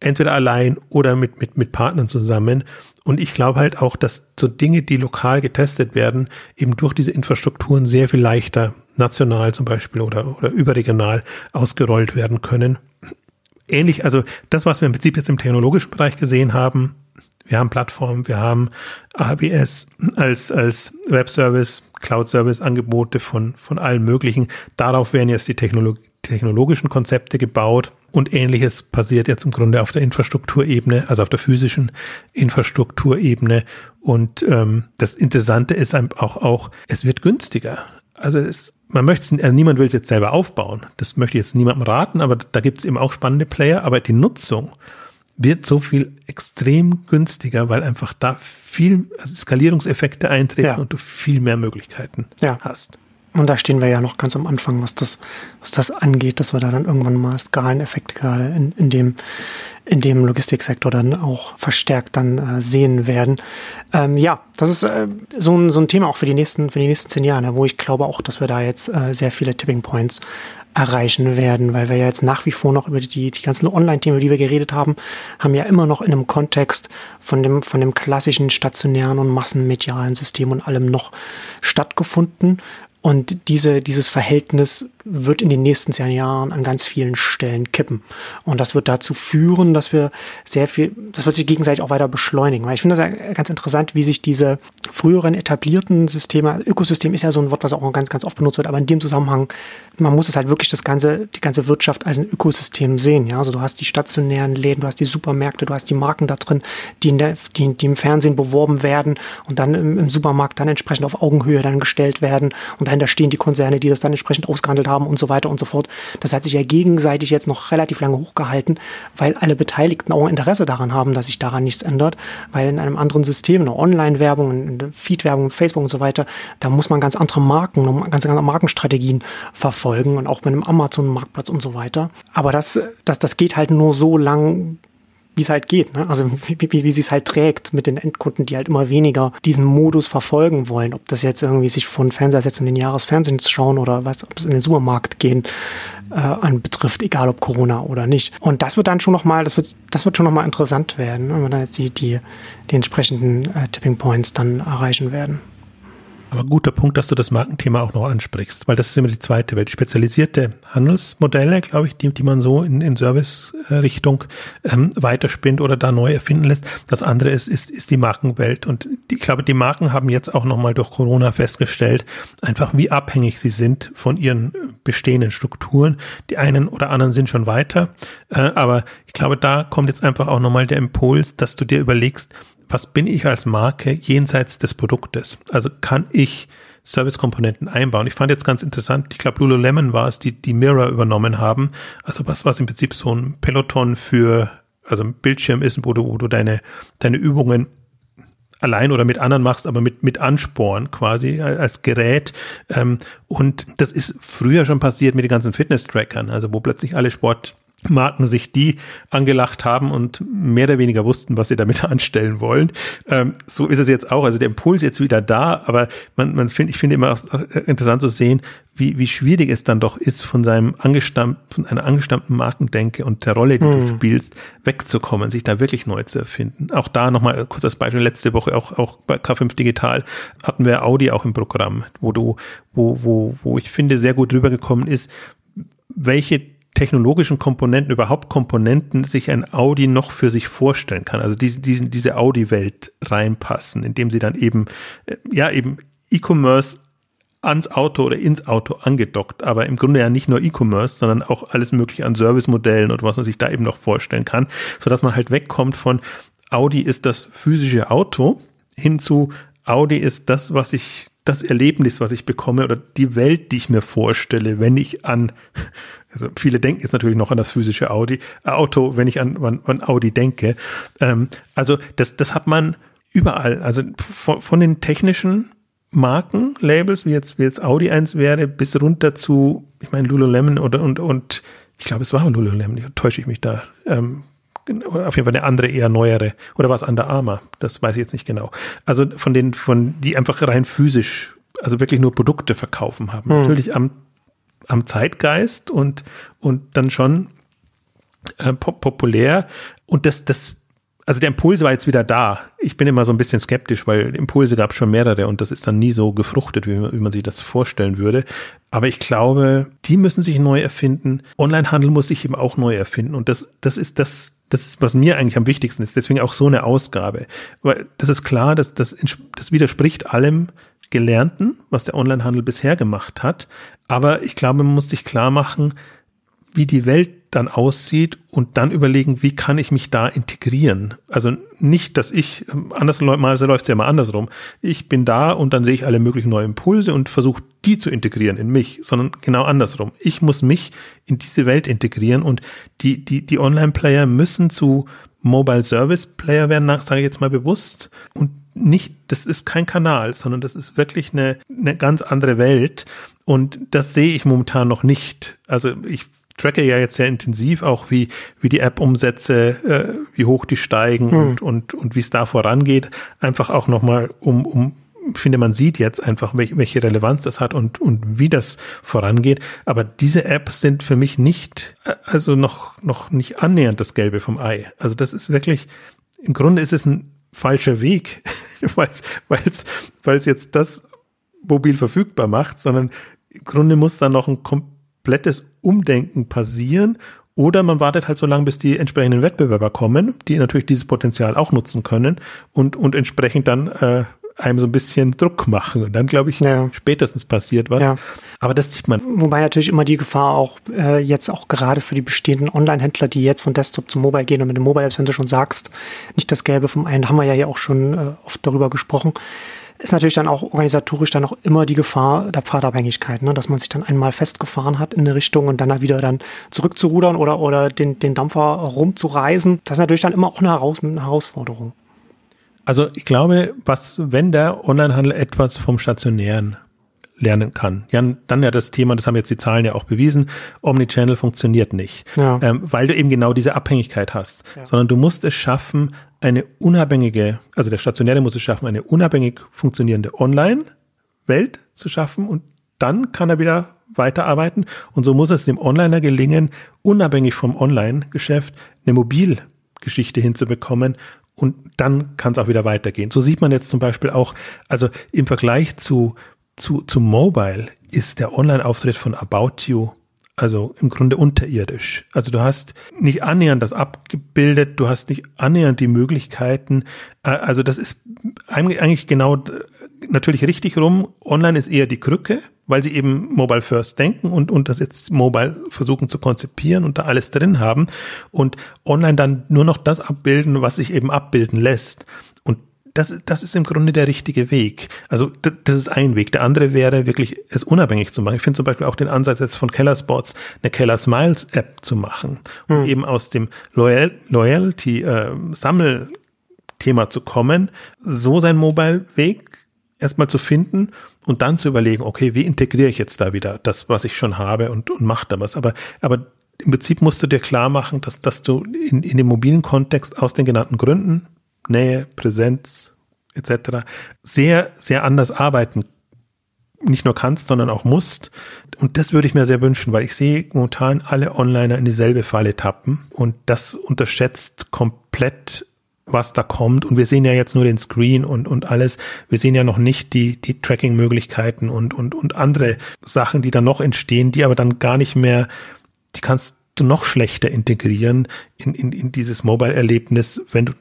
entweder allein oder mit, mit, mit Partnern zusammen. Und ich glaube halt auch, dass so Dinge, die lokal getestet werden, eben durch diese Infrastrukturen sehr viel leichter national zum Beispiel oder, oder überregional ausgerollt werden können. Ähnlich, also das, was wir im Prinzip jetzt im technologischen Bereich gesehen haben, wir haben Plattformen, wir haben ABS als, als Webservice, Cloud-Service-Angebote von, von allen möglichen. Darauf werden jetzt die Technolog technologischen Konzepte gebaut. Und ähnliches passiert jetzt im Grunde auf der Infrastrukturebene, also auf der physischen Infrastrukturebene. Und ähm, das Interessante ist auch, auch, es wird günstiger. Also es, man möchte es, also niemand will es jetzt selber aufbauen. Das möchte jetzt niemandem raten, aber da gibt es eben auch spannende Player. Aber die Nutzung wird so viel extrem günstiger, weil einfach da viel also Skalierungseffekte eintreten ja. und du viel mehr Möglichkeiten ja. hast. Und da stehen wir ja noch ganz am Anfang, was das, was das angeht, dass wir da dann irgendwann mal Skaleneffekte gerade in, in dem, in dem Logistiksektor dann auch verstärkt dann äh, sehen werden. Ähm, ja, das ist äh, so, ein, so ein Thema auch für die nächsten, für die nächsten zehn Jahre, ne, wo ich glaube auch, dass wir da jetzt äh, sehr viele Tipping Points erreichen werden, weil wir ja jetzt nach wie vor noch über die, die ganzen Online-Themen, über die wir geredet haben, haben ja immer noch in einem Kontext von dem, von dem klassischen stationären und massenmedialen System und allem noch stattgefunden. Und diese, dieses Verhältnis wird in den nächsten zehn Jahren an ganz vielen Stellen kippen. Und das wird dazu führen, dass wir sehr viel, das wird sich gegenseitig auch weiter beschleunigen. Weil ich finde das ganz interessant, wie sich diese früheren etablierten Systeme, Ökosystem ist ja so ein Wort, was auch ganz, ganz oft benutzt wird, aber in dem Zusammenhang, man muss es halt wirklich das ganze, die ganze Wirtschaft als ein Ökosystem sehen. Ja, also du hast die stationären Läden, du hast die Supermärkte, du hast die Marken da drin, die, in der, die, die im Fernsehen beworben werden und dann im, im Supermarkt dann entsprechend auf Augenhöhe dann gestellt werden und dahinter stehen die Konzerne, die das dann entsprechend ausgehandelt haben und so weiter und so fort. Das hat sich ja gegenseitig jetzt noch relativ lange hochgehalten, weil alle Beteiligten auch Interesse daran haben, dass sich daran nichts ändert, weil in einem anderen System, in der Online-Werbung, in der Feed-Werbung, Facebook und so weiter, da muss man ganz andere Marken, ganz andere Markenstrategien verfolgen und auch mit einem Amazon-Marktplatz und so weiter. Aber das, das, das geht halt nur so lang, wie es halt geht. Ne? Also wie, wie, wie sie es halt trägt mit den Endkunden, die halt immer weniger diesen Modus verfolgen wollen. Ob das jetzt irgendwie sich von Fernseher setzen den Jahresfernsehen zu schauen oder was, ob es in den Supermarkt gehen äh, anbetrifft, egal ob Corona oder nicht. Und das wird dann schon nochmal, das wird, das wird schon nochmal interessant werden, ne? wenn wir dann jetzt die, die, die entsprechenden äh, Tipping Points dann erreichen werden. Aber guter Punkt, dass du das Markenthema auch noch ansprichst, weil das ist immer die zweite Welt. Spezialisierte Handelsmodelle, glaube ich, die, die man so in, in Service-Richtung ähm, weiterspinnt oder da neu erfinden lässt. Das andere ist, ist, ist die Markenwelt. Und die, ich glaube, die Marken haben jetzt auch nochmal durch Corona festgestellt, einfach wie abhängig sie sind von ihren bestehenden Strukturen. Die einen oder anderen sind schon weiter, äh, aber ich glaube, da kommt jetzt einfach auch nochmal der Impuls, dass du dir überlegst, was bin ich als Marke jenseits des Produktes? Also kann ich Servicekomponenten einbauen. Ich fand jetzt ganz interessant, ich glaube Lululemon war es, die die Mirror übernommen haben. Also was, was im Prinzip so ein Peloton für, also ein Bildschirm ist, wo du, wo du deine, deine Übungen allein oder mit anderen machst, aber mit, mit Ansporn quasi als Gerät. Ähm, und das ist früher schon passiert mit den ganzen Fitness-Trackern, also wo plötzlich alle Sport Marken sich die angelacht haben und mehr oder weniger wussten, was sie damit anstellen wollen. Ähm, so ist es jetzt auch. Also der Impuls jetzt wieder da, aber man, man finde, ich finde immer auch interessant zu sehen, wie, wie schwierig es dann doch ist, von seinem angestammten, von einer angestammten Markendenke und der Rolle, die hm. du spielst, wegzukommen, sich da wirklich neu zu erfinden. Auch da nochmal kurz als Beispiel, letzte Woche auch, auch bei K5 Digital hatten wir Audi auch im Programm, wo du, wo, wo, wo ich finde, sehr gut rübergekommen ist, welche technologischen Komponenten, überhaupt Komponenten sich ein Audi noch für sich vorstellen kann. Also diese, diese, diese Audi-Welt reinpassen, indem sie dann eben, äh, ja, eben E-Commerce ans Auto oder ins Auto angedockt, aber im Grunde ja nicht nur E-Commerce, sondern auch alles mögliche an Servicemodellen oder was man sich da eben noch vorstellen kann, so dass man halt wegkommt von Audi ist das physische Auto hin zu Audi ist das, was ich das Erlebnis, was ich bekomme oder die Welt, die ich mir vorstelle, wenn ich an, also viele denken jetzt natürlich noch an das physische Audi, äh, Auto, wenn ich an, an, an Audi denke. Ähm, also das, das hat man überall. Also von, von den technischen Marken, Labels, wie jetzt, wie jetzt Audi eins wäre, bis runter zu, ich meine, Lululemon oder und, und ich glaube, es war Lululemon, täusche ich mich da. Ähm, auf jeden Fall eine andere, eher neuere. Oder war es Under Armour? Das weiß ich jetzt nicht genau. Also von den, von, die einfach rein physisch, also wirklich nur Produkte verkaufen haben. Hm. Natürlich am, am Zeitgeist und, und dann schon äh, pop populär. Und das, das also der Impuls war jetzt wieder da. Ich bin immer so ein bisschen skeptisch, weil Impulse gab es schon mehrere und das ist dann nie so gefruchtet, wie man, wie man sich das vorstellen würde. Aber ich glaube, die müssen sich neu erfinden. Onlinehandel muss sich eben auch neu erfinden. Und das, das ist das, das ist, was mir eigentlich am wichtigsten ist. Deswegen auch so eine Ausgabe. Weil das ist klar, dass das, das widerspricht allem Gelernten, was der Onlinehandel bisher gemacht hat. Aber ich glaube, man muss sich klar machen, wie die Welt dann aussieht und dann überlegen, wie kann ich mich da integrieren? Also nicht, dass ich, andersweise läuft es ja mal andersrum. Ich bin da und dann sehe ich alle möglichen neue Impulse und versuche die zu integrieren in mich, sondern genau andersrum. Ich muss mich in diese Welt integrieren und die, die, die Online-Player müssen zu Mobile Service Player werden, sage ich jetzt mal bewusst und nicht, das ist kein Kanal, sondern das ist wirklich eine, eine ganz andere Welt. Und das sehe ich momentan noch nicht. Also ich tracke ja jetzt sehr intensiv auch, wie, wie die App-Umsätze, äh, wie hoch die steigen mhm. und, und, und wie es da vorangeht. Einfach auch nochmal, um, um, ich finde, man sieht jetzt einfach, welche, welche Relevanz das hat und, und wie das vorangeht. Aber diese Apps sind für mich nicht, äh, also noch, noch nicht annähernd das Gelbe vom Ei. Also das ist wirklich, im Grunde ist es ein falscher Weg, weil es weil es jetzt das mobil verfügbar macht, sondern im Grunde muss da noch ein komplettes Umdenken passieren oder man wartet halt so lange, bis die entsprechenden Wettbewerber kommen, die natürlich dieses Potenzial auch nutzen können und, und entsprechend dann äh, einem so ein bisschen Druck machen. Und dann, glaube ich, ja. spätestens passiert was. Ja. Aber das sieht man. Wobei natürlich immer die Gefahr auch äh, jetzt auch gerade für die bestehenden Online-Händler, die jetzt von Desktop zu Mobile gehen und mit den Mobile-Apps, wenn du schon sagst, nicht das Gelbe vom einen, haben wir ja hier auch schon äh, oft darüber gesprochen ist natürlich dann auch organisatorisch dann auch immer die Gefahr der Pfadabhängigkeit, ne? dass man sich dann einmal festgefahren hat in eine Richtung und dann wieder dann zurückzurudern oder, oder den, den Dampfer rumzureisen. Das ist natürlich dann immer auch eine, Heraus eine Herausforderung. Also ich glaube, was, wenn der Onlinehandel etwas vom Stationären lernen kann. Ja, dann ja das Thema, das haben jetzt die Zahlen ja auch bewiesen, Omnichannel funktioniert nicht, ja. ähm, weil du eben genau diese Abhängigkeit hast, ja. sondern du musst es schaffen, eine unabhängige, also der Stationäre muss es schaffen, eine unabhängig funktionierende Online-Welt zu schaffen und dann kann er wieder weiterarbeiten und so muss es dem Onliner gelingen, unabhängig vom Online-Geschäft eine Mobilgeschichte hinzubekommen und dann kann es auch wieder weitergehen. So sieht man jetzt zum Beispiel auch, also im Vergleich zu zu, zu Mobile ist der Online-Auftritt von About You also im Grunde unterirdisch. Also du hast nicht annähernd das abgebildet, du hast nicht annähernd die Möglichkeiten. Äh, also das ist eigentlich genau äh, natürlich richtig rum. Online ist eher die Krücke, weil sie eben Mobile First denken und, und das jetzt Mobile versuchen zu konzipieren und da alles drin haben und online dann nur noch das abbilden, was sich eben abbilden lässt das, das ist im Grunde der richtige Weg. Also das ist ein Weg. Der andere wäre wirklich, es unabhängig zu machen. Ich finde zum Beispiel auch den Ansatz jetzt von Keller Sports, eine Keller Smiles App zu machen, um hm. eben aus dem Loyal, Loyalty äh, Sammelthema zu kommen, so sein Mobile-Weg erstmal zu finden und dann zu überlegen, okay, wie integriere ich jetzt da wieder das, was ich schon habe und, und mache da was. Aber, aber im Prinzip musst du dir klar machen, dass, dass du in, in dem mobilen Kontext aus den genannten Gründen Nähe, Präsenz etc. sehr, sehr anders arbeiten nicht nur kannst, sondern auch musst. Und das würde ich mir sehr wünschen, weil ich sehe momentan alle Onliner in dieselbe Falle tappen und das unterschätzt komplett, was da kommt. Und wir sehen ja jetzt nur den Screen und, und alles. Wir sehen ja noch nicht die, die Tracking-Möglichkeiten und, und, und andere Sachen, die da noch entstehen, die aber dann gar nicht mehr, die kannst du noch schlechter integrieren in, in, in dieses Mobile-Erlebnis, wenn du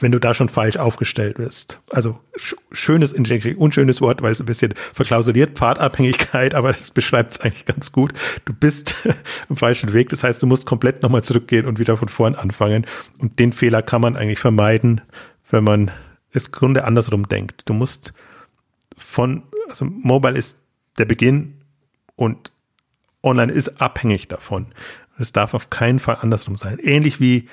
wenn du da schon falsch aufgestellt bist. Also schönes, unschönes Wort, weil es ein bisschen verklausuliert, Pfadabhängigkeit, aber das beschreibt es eigentlich ganz gut. Du bist im falschen Weg. Das heißt, du musst komplett nochmal zurückgehen und wieder von vorn anfangen. Und den Fehler kann man eigentlich vermeiden, wenn man es Grunde andersrum denkt. Du musst von Also Mobile ist der Beginn und Online ist abhängig davon. Es darf auf keinen Fall andersrum sein. Ähnlich wie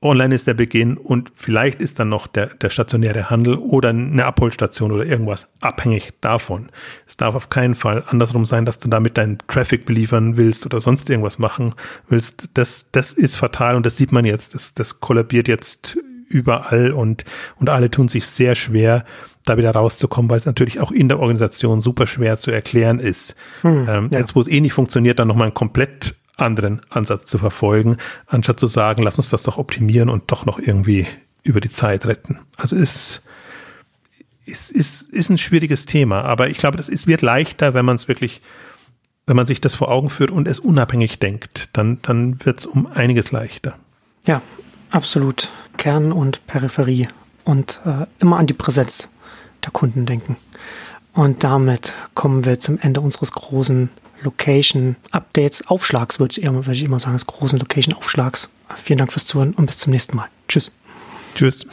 Online ist der Beginn und vielleicht ist dann noch der, der stationäre Handel oder eine Abholstation oder irgendwas abhängig davon. Es darf auf keinen Fall andersrum sein, dass du damit deinen Traffic beliefern willst oder sonst irgendwas machen willst. Das, das ist fatal und das sieht man jetzt. Das, das kollabiert jetzt überall und, und alle tun sich sehr schwer, da wieder rauszukommen, weil es natürlich auch in der Organisation super schwer zu erklären ist. Hm, ähm, ja. Jetzt, wo es eh nicht funktioniert, dann nochmal einen komplett anderen Ansatz zu verfolgen, anstatt zu sagen, lass uns das doch optimieren und doch noch irgendwie über die Zeit retten. Also ist, ist, ist, ist ein schwieriges Thema, aber ich glaube, das ist, wird leichter, wenn man es wirklich, wenn man sich das vor Augen führt und es unabhängig denkt, dann, dann wird es um einiges leichter. Ja, absolut. Kern und Peripherie und äh, immer an die Präsenz der Kunden denken. Und damit kommen wir zum Ende unseres großen Location-Updates, Aufschlags, würde ich, immer sagen, des großen Location-Aufschlags. Vielen Dank fürs Zuhören und bis zum nächsten Mal. Tschüss. Tschüss.